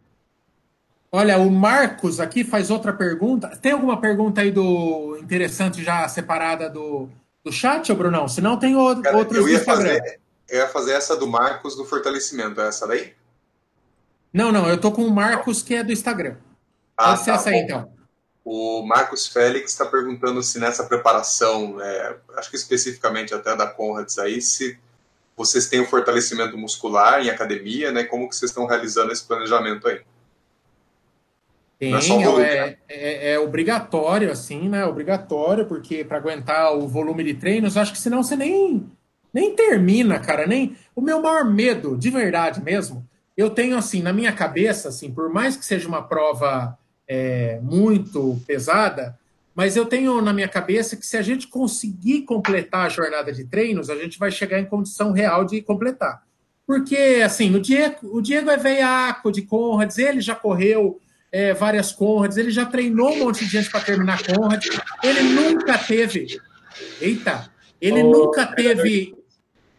Olha, o Marcos aqui faz outra pergunta. Tem alguma pergunta aí do interessante já separada do, do chat, ou Brunão? Se não, tem o, Cara, outros eu ia Fazer, eu ia fazer essa do Marcos do fortalecimento. É essa daí? Não, não. Eu tô com o Marcos, que é do Instagram. Ah, Pode ser tá, essa aí, então. O Marcos Félix está perguntando se nessa preparação, é, acho que especificamente até da Conrads aí, se vocês têm o fortalecimento muscular em academia, né? Como que vocês estão realizando esse planejamento aí? Tem, é, é, é, é, obrigatório, assim, né? Obrigatório, porque para aguentar o volume de treinos, acho que senão você nem, nem termina, cara. Nem O meu maior medo, de verdade mesmo, eu tenho, assim, na minha cabeça, assim, por mais que seja uma prova é, muito pesada, mas eu tenho na minha cabeça que se a gente conseguir completar a jornada de treinos, a gente vai chegar em condição real de completar. Porque, assim, o Diego, o Diego é veiaco de Conrads, ele já correu é, várias Conrads, ele já treinou um monte de gente para terminar Conrad. Ele nunca teve. Eita! Ele oh, nunca teve.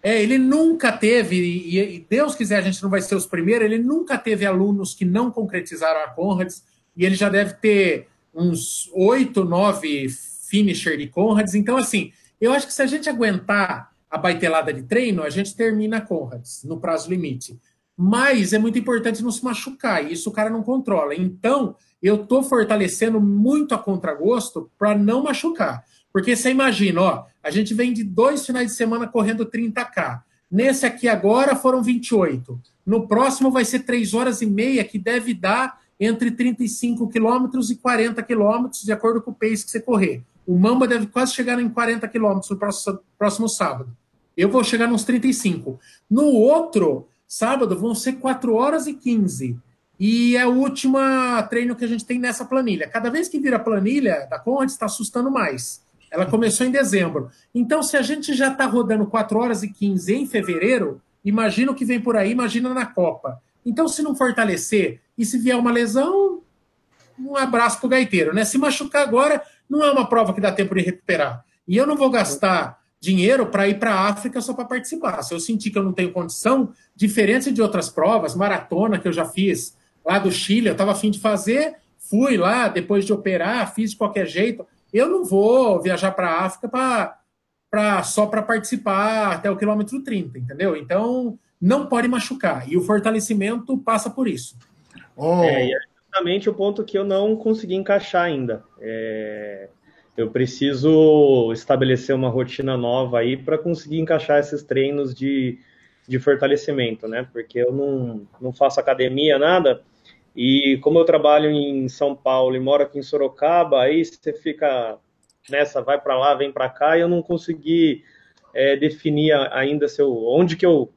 É, ele nunca teve, e, e, Deus quiser, a gente não vai ser os primeiros, ele nunca teve alunos que não concretizaram a Conrads, e ele já deve ter uns oito, nove finisher de Conrads. Então, assim, eu acho que se a gente aguentar a baitelada de treino, a gente termina a Conrads no prazo limite. Mas é muito importante não se machucar, e isso o cara não controla. Então, eu estou fortalecendo muito a contragosto para não machucar. Porque você imagina, ó, a gente vem de dois finais de semana correndo 30K. Nesse aqui agora foram 28. No próximo vai ser 3 horas e meia, que deve dar entre 35 quilômetros e 40 quilômetros, de acordo com o pace que você correr. O Mamba deve quase chegar em 40 quilômetros no próximo, próximo sábado. Eu vou chegar nos 35. No outro, Sábado vão ser 4 horas e 15. E é o último treino que a gente tem nessa planilha. Cada vez que vira planilha da Conrad, está assustando mais. Ela começou em dezembro. Então, se a gente já está rodando 4 horas e 15 em fevereiro, imagina o que vem por aí, imagina na Copa. Então, se não fortalecer e se vier uma lesão, um abraço pro gaiteiro, né? Se machucar agora, não é uma prova que dá tempo de recuperar. E eu não vou gastar dinheiro para ir para a África só para participar. Se eu sentir que eu não tenho condição, diferente de outras provas, maratona que eu já fiz lá do Chile, eu estava afim de fazer, fui lá depois de operar, fiz de qualquer jeito. Eu não vou viajar para a África pra, pra, só para participar até o quilômetro 30, entendeu? Então, não pode machucar. E o fortalecimento passa por isso. Oh. É, é justamente o ponto que eu não consegui encaixar ainda. É eu preciso estabelecer uma rotina nova aí para conseguir encaixar esses treinos de, de fortalecimento, né? Porque eu não, não faço academia, nada. E como eu trabalho em São Paulo e moro aqui em Sorocaba, aí você fica nessa, vai para lá, vem para cá, e eu não consegui é, definir ainda se eu, onde que eu,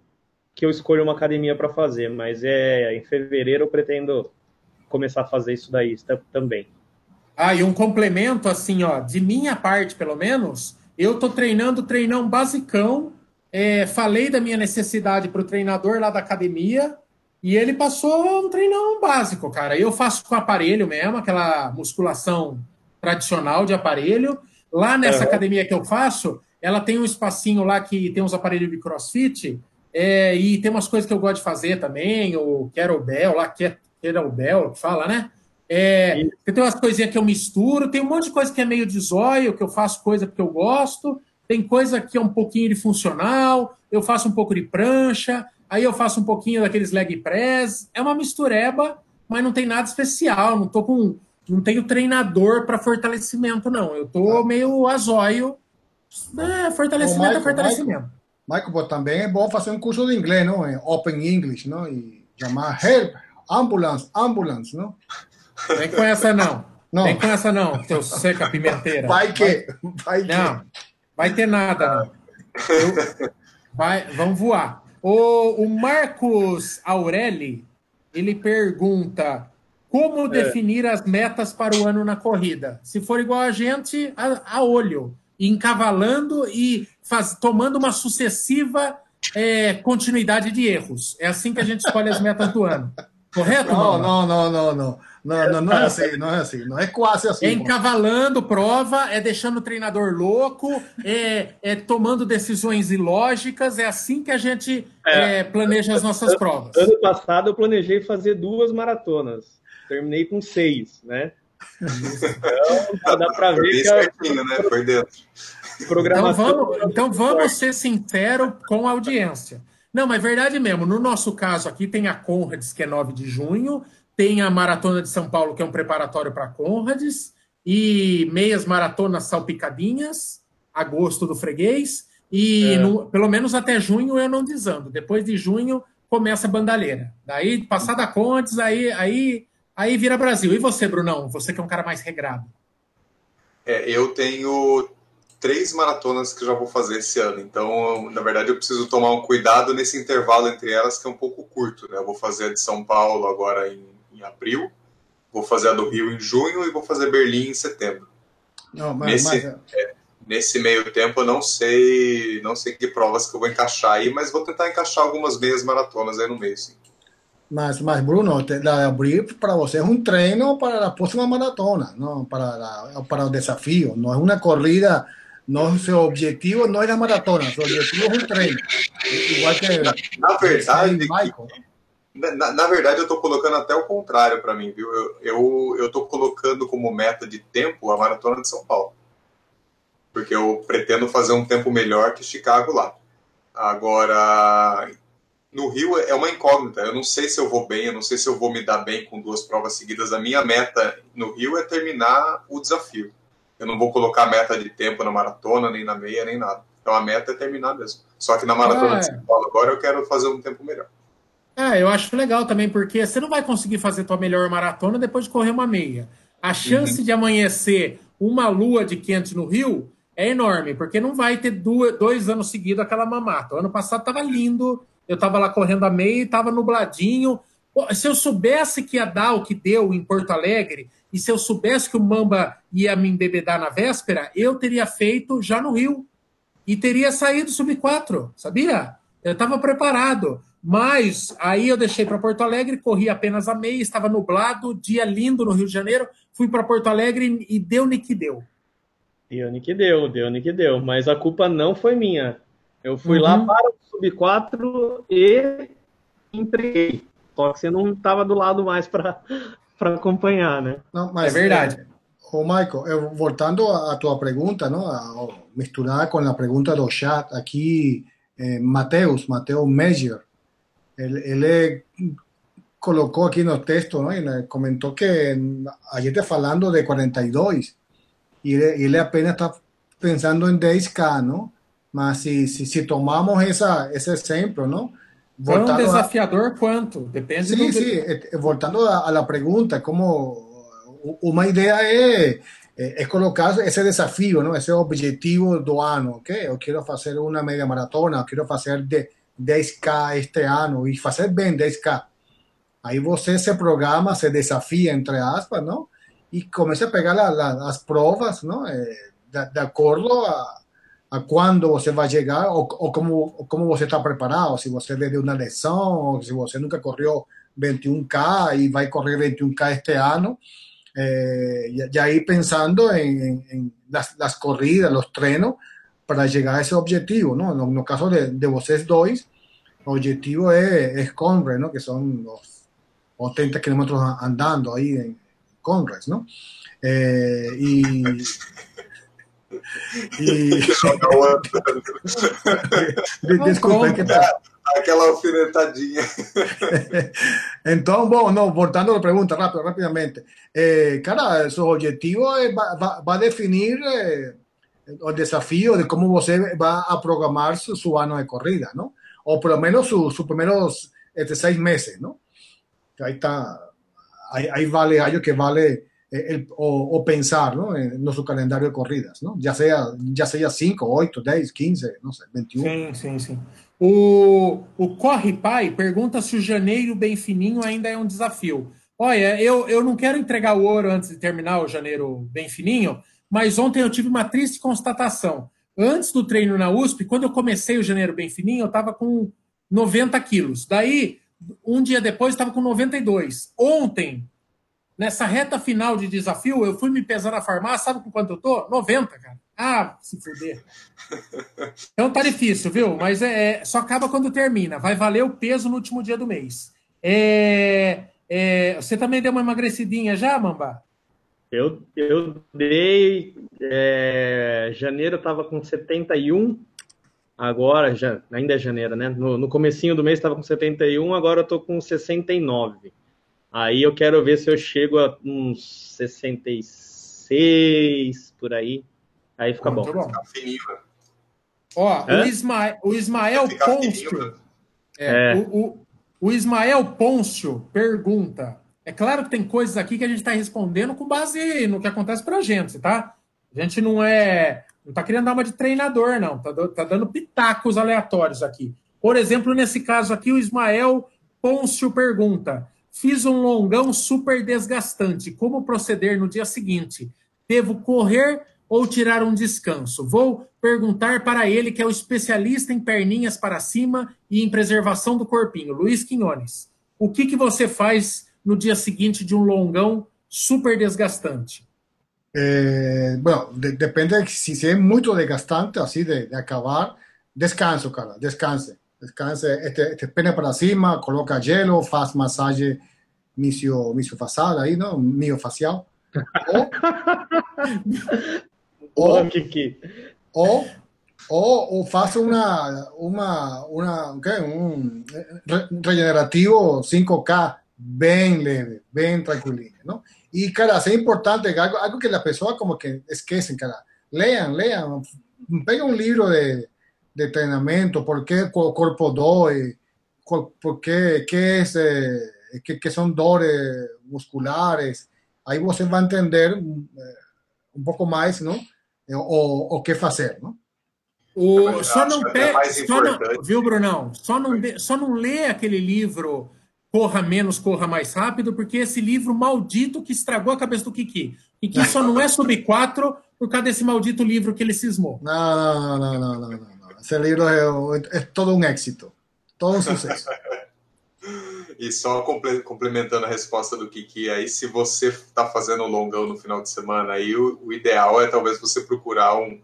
que eu escolho uma academia para fazer. Mas é em fevereiro eu pretendo começar a fazer isso daí também. Ah, e um complemento, assim, ó, de minha parte, pelo menos, eu tô treinando treinão basicão. É, falei da minha necessidade para o treinador lá da academia e ele passou um treinão básico, cara. Eu faço com aparelho mesmo, aquela musculação tradicional de aparelho. Lá nessa uhum. academia que eu faço, ela tem um espacinho lá que tem uns aparelhos de crossfit é, e tem umas coisas que eu gosto de fazer também, o kettlebell lá, kettlebell, que fala, né? É, tem umas coisinhas que eu misturo, tem um monte de coisa que é meio de zóio, que eu faço coisa porque eu gosto, tem coisa que é um pouquinho de funcional, eu faço um pouco de prancha, aí eu faço um pouquinho daqueles leg press. É uma mistureba, mas não tem nada especial, não tô com. Não tenho treinador para fortalecimento, não. Eu tô ah. meio a zóio. É, fortalecimento Michael, é fortalecimento. Michael, Michael, também é bom fazer um curso de inglês, não? Open English, não? E chamar help, ambulance, ambulance, não? Vem com essa não. Não. Vem com essa não, teu seca pimenteira. Vai que. Vai que. Não, vai ter nada, não. Eu, vai, vamos voar. O, o Marcos Aureli, ele pergunta como é. definir as metas para o ano na corrida? Se for igual a gente, a, a olho, encavalando e faz, tomando uma sucessiva é, continuidade de erros. É assim que a gente escolhe as metas do ano. Correto? Não, não, não, não, não. Não, não, não é assim, não é assim, não é quase assim. É encavalando prova, é deixando o treinador louco, é, é tomando decisões ilógicas, é assim que a gente é, é, planeja as nossas provas. Ano passado eu planejei fazer duas maratonas, terminei com seis, né? Então dá para ver que certinho, né? Foi dentro. Então vamos, então vamos ser sinceros com a audiência. Não, mas é verdade mesmo. No nosso caso aqui tem a Conrads, que é 9 de junho, tem a Maratona de São Paulo, que é um preparatório para Conrads, e meias maratonas salpicadinhas, agosto do freguês, e é. no, pelo menos até junho eu não desando. Depois de junho começa a bandalheira. Daí, passada a Conrads, aí, aí, aí vira Brasil. E você, Brunão? Você que é um cara mais regrado. É, eu tenho três maratonas que já vou fazer esse ano. Então, na verdade, eu preciso tomar um cuidado nesse intervalo entre elas, que é um pouco curto. Né? Eu vou fazer a de São Paulo agora em em abril, vou fazer a do Rio em junho e vou fazer Berlim em setembro. Não, mas, nesse, mas... É, nesse meio tempo eu não sei, não sei que provas que eu vou encaixar aí, mas vou tentar encaixar algumas meias maratonas aí no meio, sim. Mas, mas Bruno, abrir para você es un treino para la próxima maratona, ¿no? para, la, para el desafío. No es una corrida, no, su objetivo no es la maratona, su objetivo es un treino. Igual que. Na, na verdade, Michael. Na, na, verdade, eu estou colocando até o contrário para mim, viu? Eu estou colocando como meta de tempo a maratona de São Paulo. Porque eu pretendo fazer um tempo melhor que Chicago lá. Agora, no Rio é uma incógnita. Eu não sei se eu vou bem, eu não sei se eu vou me dar bem com duas provas seguidas. A minha meta no Rio é terminar o desafio. Eu não vou colocar meta de tempo na maratona, nem na meia, nem nada. Então a meta é terminar mesmo. Só que na maratona é. de São Paulo agora eu quero fazer um tempo melhor. É, eu acho legal também, porque você não vai conseguir fazer tua melhor maratona depois de correr uma meia. A chance uhum. de amanhecer uma lua de 500 no Rio é enorme, porque não vai ter duas, dois anos seguidos aquela mamata. O ano passado estava lindo, eu estava lá correndo a meia e estava nubladinho. Se eu soubesse que ia dar o que deu em Porto Alegre, e se eu soubesse que o Mamba ia me embebedar na véspera, eu teria feito já no Rio. E teria saído sub 4, sabia? Eu estava preparado. Mas aí eu deixei para Porto Alegre, corri apenas a meia, estava nublado, dia lindo no Rio de Janeiro, fui para Porto Alegre e deu no que deu. Deu no que deu, deu no que deu. Mas a culpa não foi minha. Eu fui uhum. lá para o Sub 4 e entreguei. Só que você não estava do lado mais para acompanhar, né? Não, mas é verdade. Ô, Michael, eu, voltando à tua pergunta, não? A, misturada com a pergunta do chat, aqui, eh, Mateus, Mateus Major, ele, ele colocou aqui no texto, ¿no? Y comentou que ayer está falando de 42 y él, él apenas está pensando en 10K, ¿no? Mas se, se, se tomamos essa, esse exemplo, não? Voltando desafiador a... quanto? Depende sim, do... Sim. Voltando à pergunta, como uma ideia é, é, é, colocar esse desafio, não? esse objetivo do ano. Okay? Eu quero fazer uma meia maratona, eu quero fazer de 10K este ano e fazer bem 10K. Aí você se programa, se desafia, entre aspas, não? E começa a pegar la, la, as provas, não? É, de, de acordo a a quando você vai chegar ou, ou como, como você está preparado, se você deu uma lesão, ou se você nunca correu 21K e vai correr 21K este ano. Eh, y, y, ahí pensando en, en, en las, las, corridas, los trenos, para llegar a ese objetivo, ¿no? En el caso de, de vocês dois, el objetivo es, es ¿no? Que son los 80 kilómetros andando ahí en Conres, ¿no? Eh, y E. Desculpa, que tá. Aquela alfinetadinha. então, bom, não, voltando à pergunta, rápido, rapidamente. Eh, cara, seu objetivo é, vai, vai definir eh, o desafio de como você vai a programar su, su, ano de corrida, ¿no? O pelo menos sus su primeros este, seis meses, ¿no? Ahí está, ahí, ahí vale algo que vale el, o, o, pensar ¿no? en nuestro calendario de corridas, ¿no? ya sea, já seja 5, 8, 10, 15, não sei, 21. Sim, sim, sim. O, o Corre Pai pergunta se o janeiro bem fininho ainda é um desafio. Olha, eu, eu não quero entregar o ouro antes de terminar o janeiro bem fininho, mas ontem eu tive uma triste constatação. Antes do treino na USP, quando eu comecei o janeiro bem fininho, eu estava com 90 quilos. Daí, um dia depois, estava com 92. Ontem, nessa reta final de desafio, eu fui me pesar na farmácia, sabe com quanto eu tô? 90, cara. Ah, se fuder. Então tá difícil, viu? Mas é, é, só acaba quando termina. Vai valer o peso no último dia do mês. É, é, você também deu uma emagrecidinha já, Mamba? Eu, eu dei. É, janeiro eu tava com 71. Agora, já, ainda é janeiro, né? No, no comecinho do mês estava com 71, agora eu tô com 69. Aí eu quero ver se eu chego a uns 66 por aí. Aí fica Muito bom. bom. Ó, o Ismael, o Ismael Pôncio. É, é. O, o, o, Ismael Pôncio pergunta. É claro que tem coisas aqui que a gente está respondendo com base no que acontece para a gente, tá? A gente não é. Não está querendo dar uma de treinador, não. Tá, tá dando pitacos aleatórios aqui. Por exemplo, nesse caso aqui, o Ismael Pôncio pergunta: Fiz um longão super desgastante. Como proceder no dia seguinte? Devo correr ou tirar um descanso? Vou perguntar para ele, que é o especialista em perninhas para cima e em preservação do corpinho, Luiz Quinones. o que, que você faz no dia seguinte de um longão super desgastante? Eh, bueno, de, depende si, si es muito desgastante, así de, de, acabar, descanso, cara, descanse. Descanse, este, este pene para cima, coloca hielo, faz massagem misio, misiofacial aí, não? Miofacial. Ou, ou, ou, ou, ou faça uma, uma, uma okay, um regenerativo 5K bem leve, bem tranquilinho, não? Y, cara, es importante, algo, algo que las personas como que esquecen, cara. Lean, lean, pega un libro de, de entrenamiento, por qué el cuerpo doy, por qué, qué es, eh, qué, qué, son dores musculares. Aí você vai entender um, um pouco mais, não? O, o que fazer, não? O, só não, só não viu, Brunão? Só não, só não lê aquele livro Corra Menos, Corra Mais Rápido, porque esse livro maldito que estragou a cabeça do Kiki. Kiki só não é sub 4 por causa desse maldito livro que ele cismou. Não, não, não, não, não, não. Esse livro é, é todo um êxito. Todo um sucesso. e só complementando a resposta do Kiki, aí se você está fazendo um longão no final de semana, aí o, o ideal é talvez você procurar um,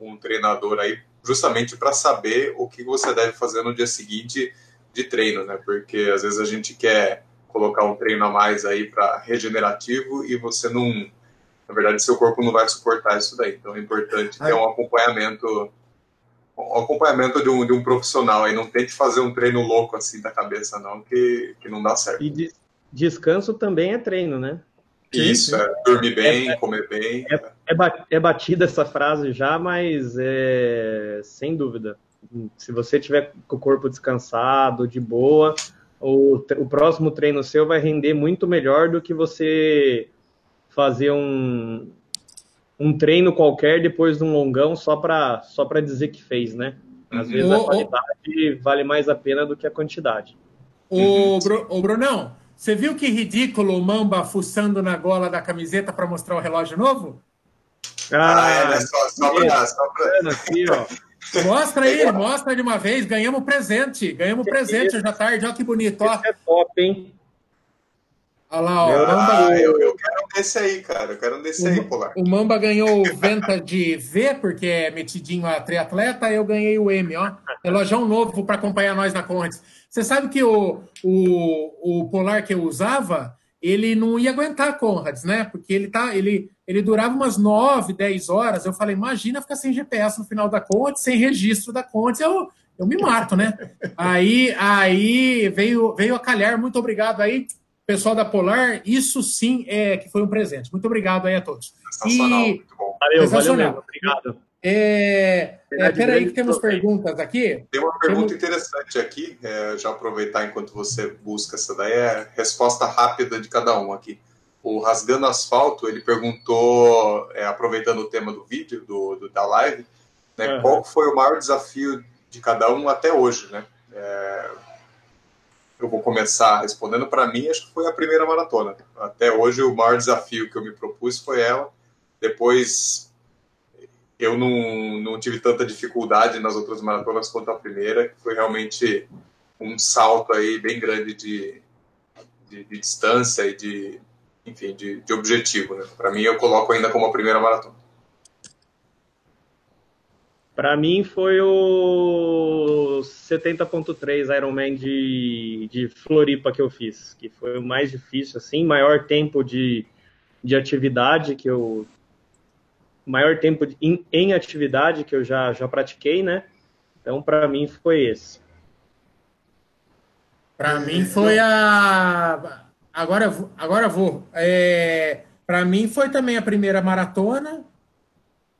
um treinador aí justamente para saber o que você deve fazer no dia seguinte de treino, né? Porque às vezes a gente quer colocar um treino a mais aí para regenerativo e você não, na verdade, seu corpo não vai suportar isso daí. Então é importante ter um acompanhamento, um acompanhamento de um, de um profissional aí. Não tente fazer um treino louco assim da cabeça não, que, que não dá certo. E descanso também é treino, né? Isso, é, dormir bem, é, comer bem. É, é, é batida essa frase já, mas é, sem dúvida se você tiver com o corpo descansado, de boa, o, o próximo treino seu vai render muito melhor do que você fazer um, um treino qualquer depois de um longão só para só dizer que fez, né? Às uhum. vezes a qualidade vale mais a pena do que a quantidade. O, Bru, o Brunão, você viu que ridículo o Mamba fuçando na gola da camiseta para mostrar o relógio novo? Ah, ah é, só, só pra, só pra... Aqui, ó. Mostra aí, mostra de uma vez. Ganhamos presente. Ganhamos presente hoje à tarde. Olha que bonito. Ó. é top, hein? Olha lá, ó. Ah, eu, eu, quero um desse aí, cara. Eu quero um desse o, aí, Polar. O Mamba ganhou o Venta de V, porque é metidinho a triatleta. Eu ganhei o M, ó. Relojão novo para acompanhar nós na Conrads. Você sabe que o, o, o Polar que eu usava, ele não ia aguentar Conrads, né? Porque ele tá, ele, ele durava umas 9, 10 horas. Eu falei, imagina ficar sem GPS no final da Conrads, sem registro da Conrads, eu, eu me mato, né? aí, aí veio, veio a calhar, muito obrigado aí, pessoal da Polar. Isso sim é que foi um presente. Muito obrigado aí a todos. Sensacional, e... muito bom. Valeu, valeu mesmo, obrigado. É, é, peraí que temos perguntas aqui. Tem uma pergunta temos... interessante aqui, é, já aproveitar enquanto você busca essa daí, é resposta rápida de cada um aqui. O Rasgando Asfalto, ele perguntou, é, aproveitando o tema do vídeo, do, do da live, né, uhum. qual foi o maior desafio de cada um até hoje, né? É, eu vou começar respondendo para mim, acho que foi a primeira maratona. Até hoje, o maior desafio que eu me propus foi ela. Depois, eu não, não tive tanta dificuldade nas outras maratonas quanto a primeira, que foi realmente um salto aí bem grande de, de, de distância e de, enfim, de, de objetivo. Né? Para mim, eu coloco ainda como a primeira maratona. Para mim foi o 70.3 Ironman de, de Floripa que eu fiz, que foi o mais difícil, assim, maior tempo de, de atividade que eu maior tempo em, em atividade que eu já, já pratiquei, né? Então, para mim, foi esse. Para mim, foi a. Agora, agora vou. É... Para mim, foi também a primeira maratona,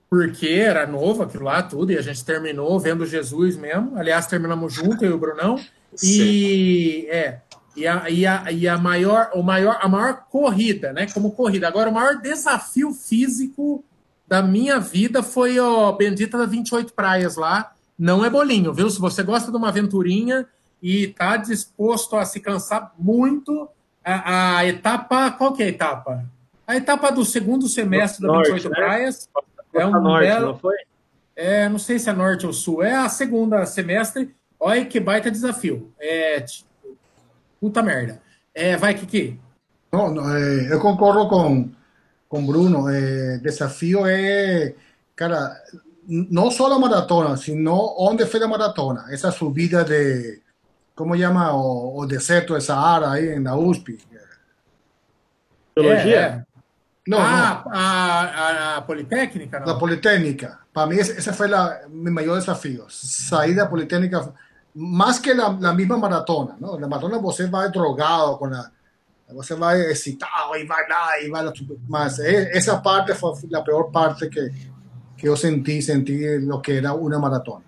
porque era novo aquilo lá, tudo, e a gente terminou vendo Jesus mesmo. Aliás, terminamos junto, eu e o Brunão. E. É. E a, e a, e a maior, o maior, a maior corrida, né? Como corrida. Agora, o maior desafio físico da minha vida foi o Bendita da 28 Praias lá. Não é bolinho, viu? Se você gosta de uma aventurinha e está disposto a se cansar muito, a, a, etapa. Qual que é a etapa? A etapa do segundo semestre da 28 norte, Praias. Né? É um norte, belo, não foi? É, não sei se é norte ou sul. É a segunda semestre. Olha que baita desafio. É, Puta merda. É, vai, Kiki. Não é, eu concordo com, com Bruno. É, desafio é, cara, não só a maratona, sino onde foi a maratona. Essa subida de, como chama, o, o deserto de Saara aí na USP. Biologia? É, é. Não, ah, não. A, a, a, Politécnica? Não? A Politécnica. Para mim, esse foi o meu maior desafio. Sair da Politécnica, mais que a mesma maratona. Não? Na maratona você vai drogado, com a, você vai excitado e vai lá e vai... Mas essa parte foi a pior parte que, que eu senti, senti o que era uma maratona.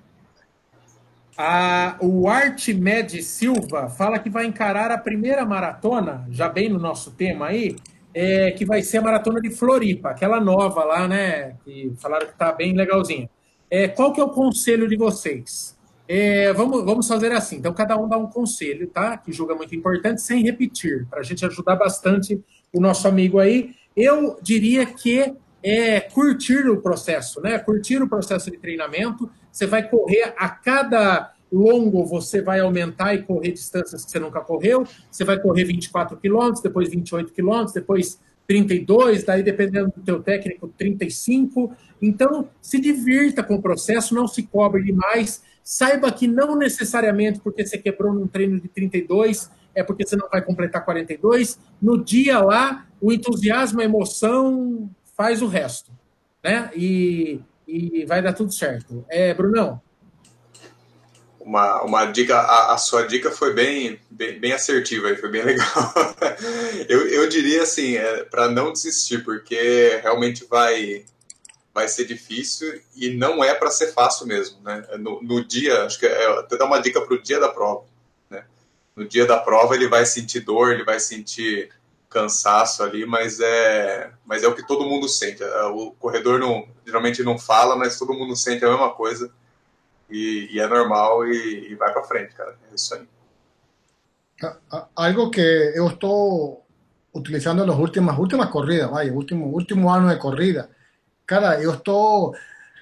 A, o Artimed Silva fala que vai encarar a primeira maratona, já bem no nosso tema aí, é, que vai ser a maratona de Floripa, aquela nova lá, né? Que falaram que tá bem legalzinha. É, qual que é o conselho de vocês? É, vamos, vamos fazer assim. Então, cada um dá um conselho, tá? Que julga muito importante, sem repetir, para a gente ajudar bastante o nosso amigo aí. Eu diria que é curtir o processo, né? Curtir o processo de treinamento. Você vai correr a cada longo, você vai aumentar e correr distâncias que você nunca correu. Você vai correr 24 quilômetros, depois 28 quilômetros, depois 32, daí dependendo do teu técnico, 35. Então, se divirta com o processo, não se cobre demais. Saiba que não necessariamente porque você quebrou num treino de 32 é porque você não vai completar 42. No dia lá, o entusiasmo, a emoção faz o resto, né? E, e vai dar tudo certo. É, Brunão? uma, uma dica, a, a, sua dica foi bem, bem, bem assertiva, foi bem legal. eu, eu diria assim, é, para não desistir, porque realmente vai, vai ser difícil e não é para ser fácil mesmo, né? No, no dia, acho que é, até dar uma dica para o dia da prova, né? No dia da prova ele vai sentir dor, ele vai sentir cansaço ali, mas é, mas é o que todo mundo sente. É, o corredor não, geralmente não fala, mas todo mundo sente a mesma coisa e, e é normal e, e vai para frente, cara. É isso aí. Algo que eu estou utilizando nas últimas, últimas corridas, vaya, último, último ano de corrida. Cara, eu estou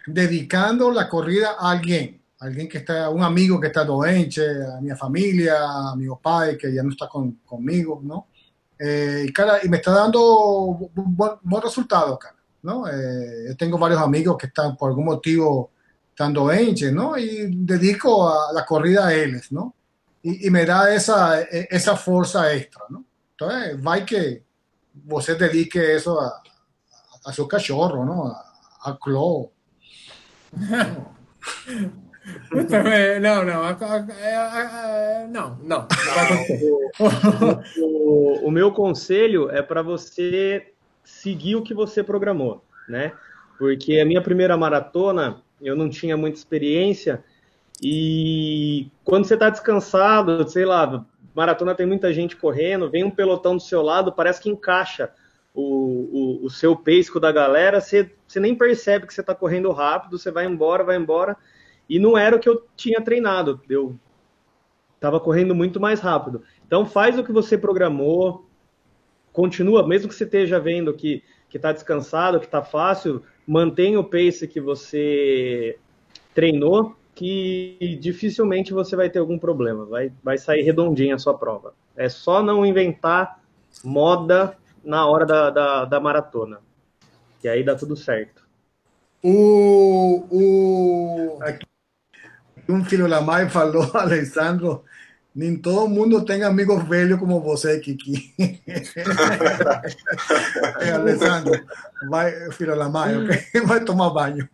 dedicando a corrida a alguém. Alguém que está, um amigo que está doente, a minha família, a meu pai que já não está com, comigo, não? Eh, e, cara, e me está dando bom, bom resultado, cara. Não? Eh, eu tenho vários amigos que estão, por algum motivo, están doentes, ¿no? Y dedico a la corrida a ellos, ¿no? Y, y, me da esa, esa fuerza extra, ¿no? Entonces, va que você dedique eso a, a su cachorro, ¿no? A, a Clo. Não, não, não, não. o, o meu conselho é para você seguir o que você programou, né? Porque a minha primeira maratona eu não tinha muita experiência. E quando você está descansado, sei lá, maratona tem muita gente correndo, vem um pelotão do seu lado, parece que encaixa o, o, o seu pace da galera, você, você nem percebe que você está correndo rápido, você vai embora, vai embora. E não era o que eu tinha treinado, eu estava correndo muito mais rápido. Então faz o que você programou, continua, mesmo que você esteja vendo que está descansado, que está fácil, mantenha o pace que você treinou, que dificilmente você vai ter algum problema, vai, vai sair redondinha a sua prova. É só não inventar moda na hora da, da, da maratona, e aí dá tudo certo. O, o... Aqui, um filho da mãe falou, Alessandro, nem todo mundo tem amigos velhos como você, Kiki. é, Alessandro, vai, filho da mãe, okay? vai tomar banho.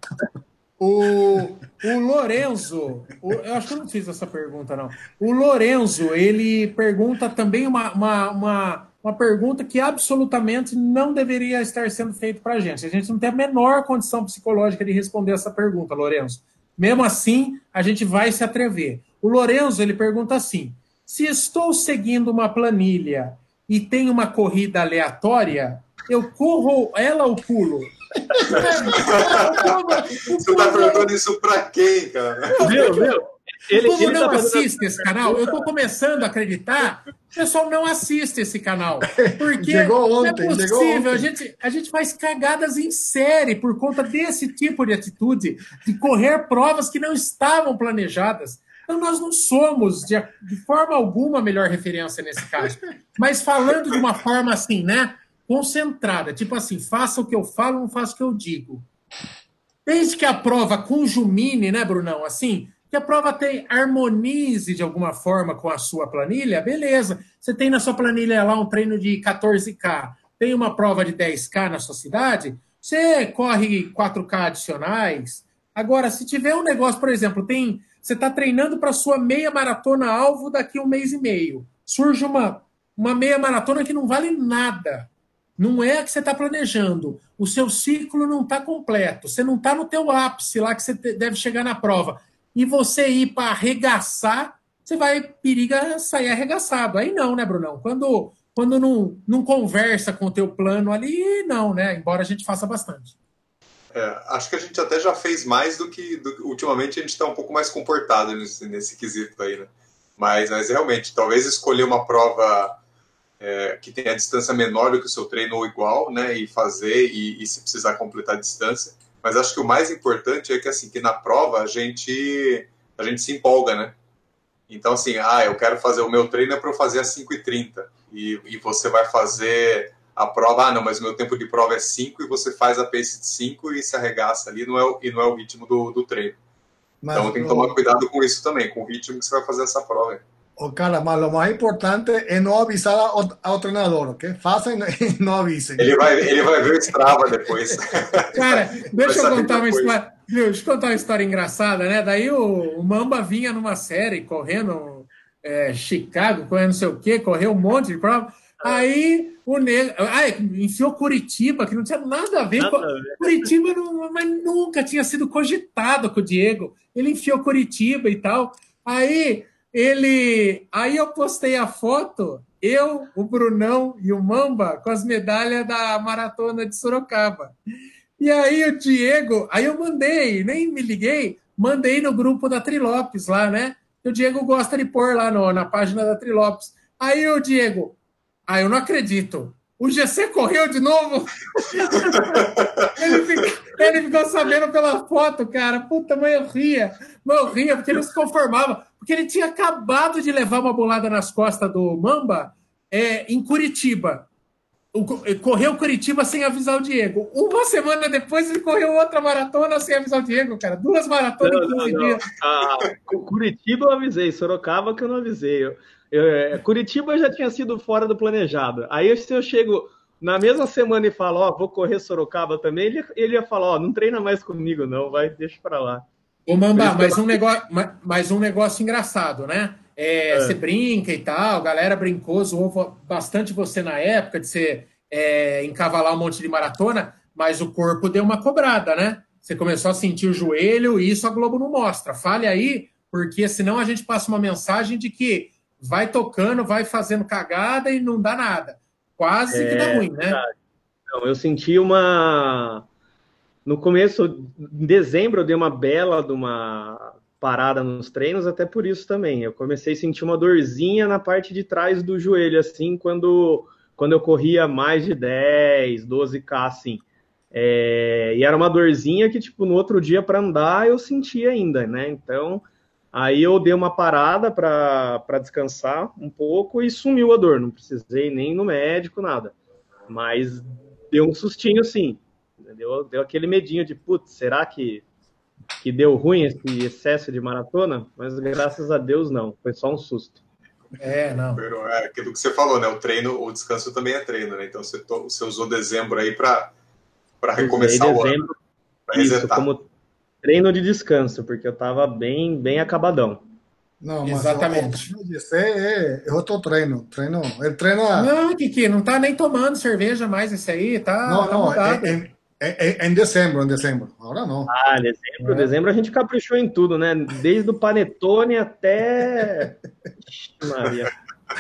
O, o Lorenzo, o, eu acho que eu não fiz essa pergunta, não. O Lorenzo, ele pergunta também uma, uma, uma, uma pergunta que absolutamente não deveria estar sendo feita para a gente. A gente não tem a menor condição psicológica de responder essa pergunta, Lorenzo. Mesmo assim, a gente vai se atrever. O Lorenzo ele pergunta assim: se estou seguindo uma planilha e tem uma corrida aleatória, eu corro ela ou pulo? Você está perguntando isso para quem, cara? Meu, meu. Ele, o povo não tá assiste esse canal. Eu estou começando a acreditar. O pessoal não assiste esse canal. Porque ontem, não é possível. A gente, a gente faz cagadas em série por conta desse tipo de atitude, de correr provas que não estavam planejadas. Então, nós não somos, de, de forma alguma, a melhor referência nesse caso. Mas falando de uma forma assim, né? Concentrada, tipo assim, faça o que eu falo, não faça o que eu digo. Desde que a prova conjumine, né, Brunão? Assim, a prova tem, harmonize de alguma forma com a sua planilha, beleza. Você tem na sua planilha lá um treino de 14K, tem uma prova de 10K na sua cidade, você corre 4K adicionais. Agora, se tiver um negócio, por exemplo, tem você está treinando para sua meia maratona alvo daqui a um mês e meio. Surge uma, uma meia maratona que não vale nada. Não é a que você está planejando. O seu ciclo não está completo. Você não está no teu ápice lá que você deve chegar na prova. E você ir para arregaçar, você vai periga sair arregaçado. Aí não, né, Brunão? Quando, quando não, não conversa com o teu plano ali, não, né? Embora a gente faça bastante. É, acho que a gente até já fez mais do que. Do, ultimamente a gente está um pouco mais comportado nesse, nesse quesito aí, né? Mas, mas realmente, talvez escolher uma prova é, que tenha distância menor do que o seu treino ou igual, né? E fazer, e, e, se precisar completar a distância. Mas acho que o mais importante é que, assim, que na prova a gente, a gente se empolga, né? Então, assim, ah, eu quero fazer o meu treino é para eu fazer às 5h30. E, e você vai fazer a prova, ah, não, mas o meu tempo de prova é 5 e você faz a pace de 5 e se arregaça ali não é o, e não é o ritmo do, do treino. Mas então tem que tomar cuidado com isso também, com o ritmo que você vai fazer essa prova. Oh, cara, mas o mais importante é não avisar ao, ao treinador, ok? Faça e não avisem. Ele vai, ele vai ver o Strava depois. Cara, deixa eu contar uma história. Deixa eu contar uma história engraçada, né? Daí o, o Mamba vinha numa série correndo é, Chicago, correndo não sei o quê, correu um monte de prova. Aí o negro. Ah, enfiou Curitiba, que não tinha nada a ver nada com. A ver. Curitiba não, mas nunca tinha sido cogitado com o Diego. Ele enfiou Curitiba e tal. Aí ele. Aí eu postei a foto, eu, o Brunão e o Mamba, com as medalhas da maratona de Sorocaba. E aí o Diego, aí eu mandei, nem me liguei, mandei no grupo da Trilopes lá, né? O Diego gosta de pôr lá no, na página da Trilopes. Aí o Diego, ah, eu não acredito. O GC correu de novo? ele, ficou, ele, ficou, sabendo pela foto, cara. Puta, mãe, eu ria. Mãe, eu ria, porque ele se conformava. Porque ele tinha acabado de levar uma bolada nas costas do Mamba é, em Curitiba. Correu Curitiba sem avisar o Diego. Uma semana depois ele correu outra maratona sem avisar o Diego, cara. Duas maratonas em 15 dias. Ah, Curitiba eu avisei, Sorocaba que eu não avisei. Eu, eu, é, Curitiba já tinha sido fora do planejado. Aí se eu chego na mesma semana e falo, ó, vou correr Sorocaba também, ele, ele ia falar, ó, não treina mais comigo, não, vai, deixa para lá. Ô, Mamba, mas um, negócio, mas um negócio engraçado, né? É, é. Você brinca e tal, a galera brincou, zoou bastante você na época de você é, encavalar um monte de maratona, mas o corpo deu uma cobrada, né? Você começou a sentir o joelho e isso a Globo não mostra. Fale aí, porque senão a gente passa uma mensagem de que vai tocando, vai fazendo cagada e não dá nada. Quase que dá é ruim, né? Não, eu senti uma. No começo, em dezembro, eu dei uma bela de uma parada nos treinos, até por isso também. Eu comecei a sentir uma dorzinha na parte de trás do joelho, assim, quando, quando eu corria mais de 10, 12K, assim. É, e era uma dorzinha que, tipo, no outro dia para andar eu sentia ainda, né? Então, Aí eu dei uma parada para descansar um pouco e sumiu a dor. Não precisei nem no médico, nada. Mas deu um sustinho sim. Deu, deu aquele medinho de, putz, será que, que deu ruim esse excesso de maratona? Mas graças a Deus não. Foi só um susto. É, não. É aquilo que você falou, né? O treino, o descanso também é treino, né? Então você, você usou dezembro aí para recomeçar o ano. Isso, como treino de descanso, porque eu tava bem, bem acabadão. Não, Exatamente. Isso é, é outro treino. treino ele treina. Não, Kiki, não tá nem tomando cerveja mais esse aí, tá? Não, tá não, é, é, é, em dezembro, em dezembro. Agora não. Ah, dezembro, é. dezembro a gente caprichou em tudo, né? Desde o panetone até. Maria.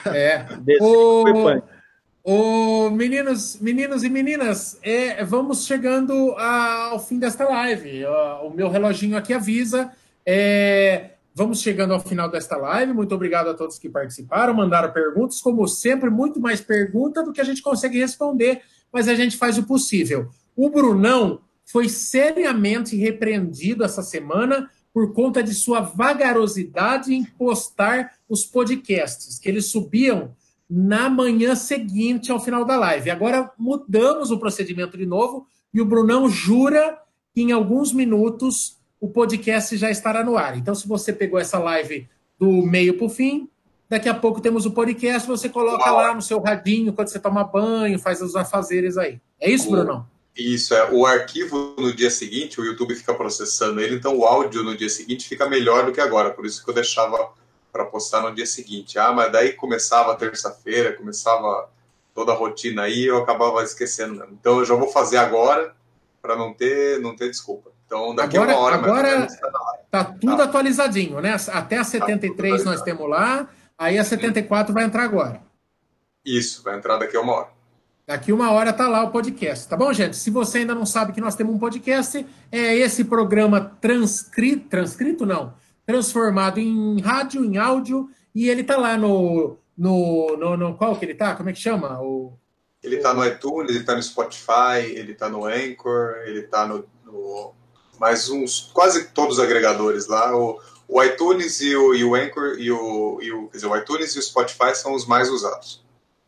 É. Dezembro o... foi Ô, meninos, meninos e meninas, é, vamos chegando ao fim desta live. O meu reloginho aqui avisa. É, vamos chegando ao final desta live. Muito obrigado a todos que participaram, mandaram perguntas. Como sempre, muito mais pergunta do que a gente consegue responder, mas a gente faz o possível. O Brunão foi seriamente repreendido essa semana por conta de sua vagarosidade em postar os podcasts, que eles subiam na manhã seguinte ao final da live. Agora mudamos o procedimento de novo e o Brunão jura que em alguns minutos o podcast já estará no ar. Então, se você pegou essa live do meio para o fim, daqui a pouco temos o podcast, você coloca lá no seu radinho quando você toma banho, faz os afazeres aí. É isso, Brunão? Isso, é. O arquivo no dia seguinte, o YouTube fica processando ele, então o áudio no dia seguinte fica melhor do que agora. Por isso que eu deixava para postar no dia seguinte. Ah, mas daí começava terça-feira, começava toda a rotina aí, eu acabava esquecendo. Então eu já vou fazer agora para não ter, não ter desculpa. Então daqui agora, a uma hora agora tá tudo tá. atualizadinho, né? Até a 73 tá nós temos lá, aí a 74 vai entrar agora. Isso, vai entrar daqui a uma hora. Daqui uma hora tá lá o podcast, tá bom, gente? Se você ainda não sabe que nós temos um podcast, é esse programa transcrito, transcrito não, transformado em rádio, em áudio, e ele tá lá no, no, no, no qual que ele tá? Como é que chama? O, ele tá no iTunes, ele tá no Spotify, ele tá no Anchor, ele tá no, no mais uns, quase todos os agregadores lá, o, o iTunes e o, e o Anchor e o, e o, quer dizer, o iTunes e o Spotify são os mais usados.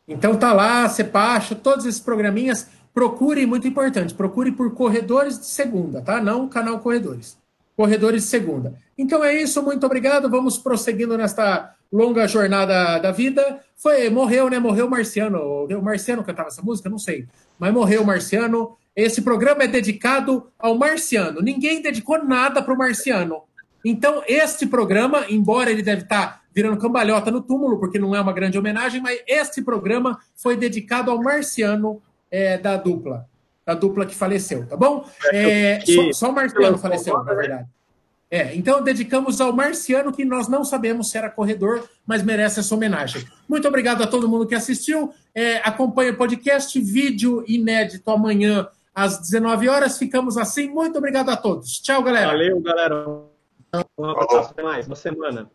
Então tá lá, baixa todos esses programinhas. Procure, muito importante, procure por Corredores de Segunda, tá? Não canal Corredores. Corredores de Segunda. Então é isso, muito obrigado. Vamos prosseguindo nesta longa jornada da vida. Foi, morreu, né? Morreu o Marciano. O Marciano cantava essa música? Não sei. Mas morreu o Marciano. Esse programa é dedicado ao Marciano. Ninguém dedicou nada para o Marciano. Então, este programa, embora ele deve estar tá virando cambalhota no túmulo, porque não é uma grande homenagem, mas este programa foi dedicado ao marciano é, da dupla, da dupla que faleceu, tá bom? É, só, só, o marciano faleceu, na verdade. É, então dedicamos ao marciano que nós não sabemos se era corredor, mas merece essa homenagem. Muito obrigado a todo mundo que assistiu. É, acompanhe o podcast, vídeo inédito amanhã às 19 horas. Ficamos assim. Muito obrigado a todos. Tchau, galera. Valeu, galera. Abraço, até mais. Uma semana.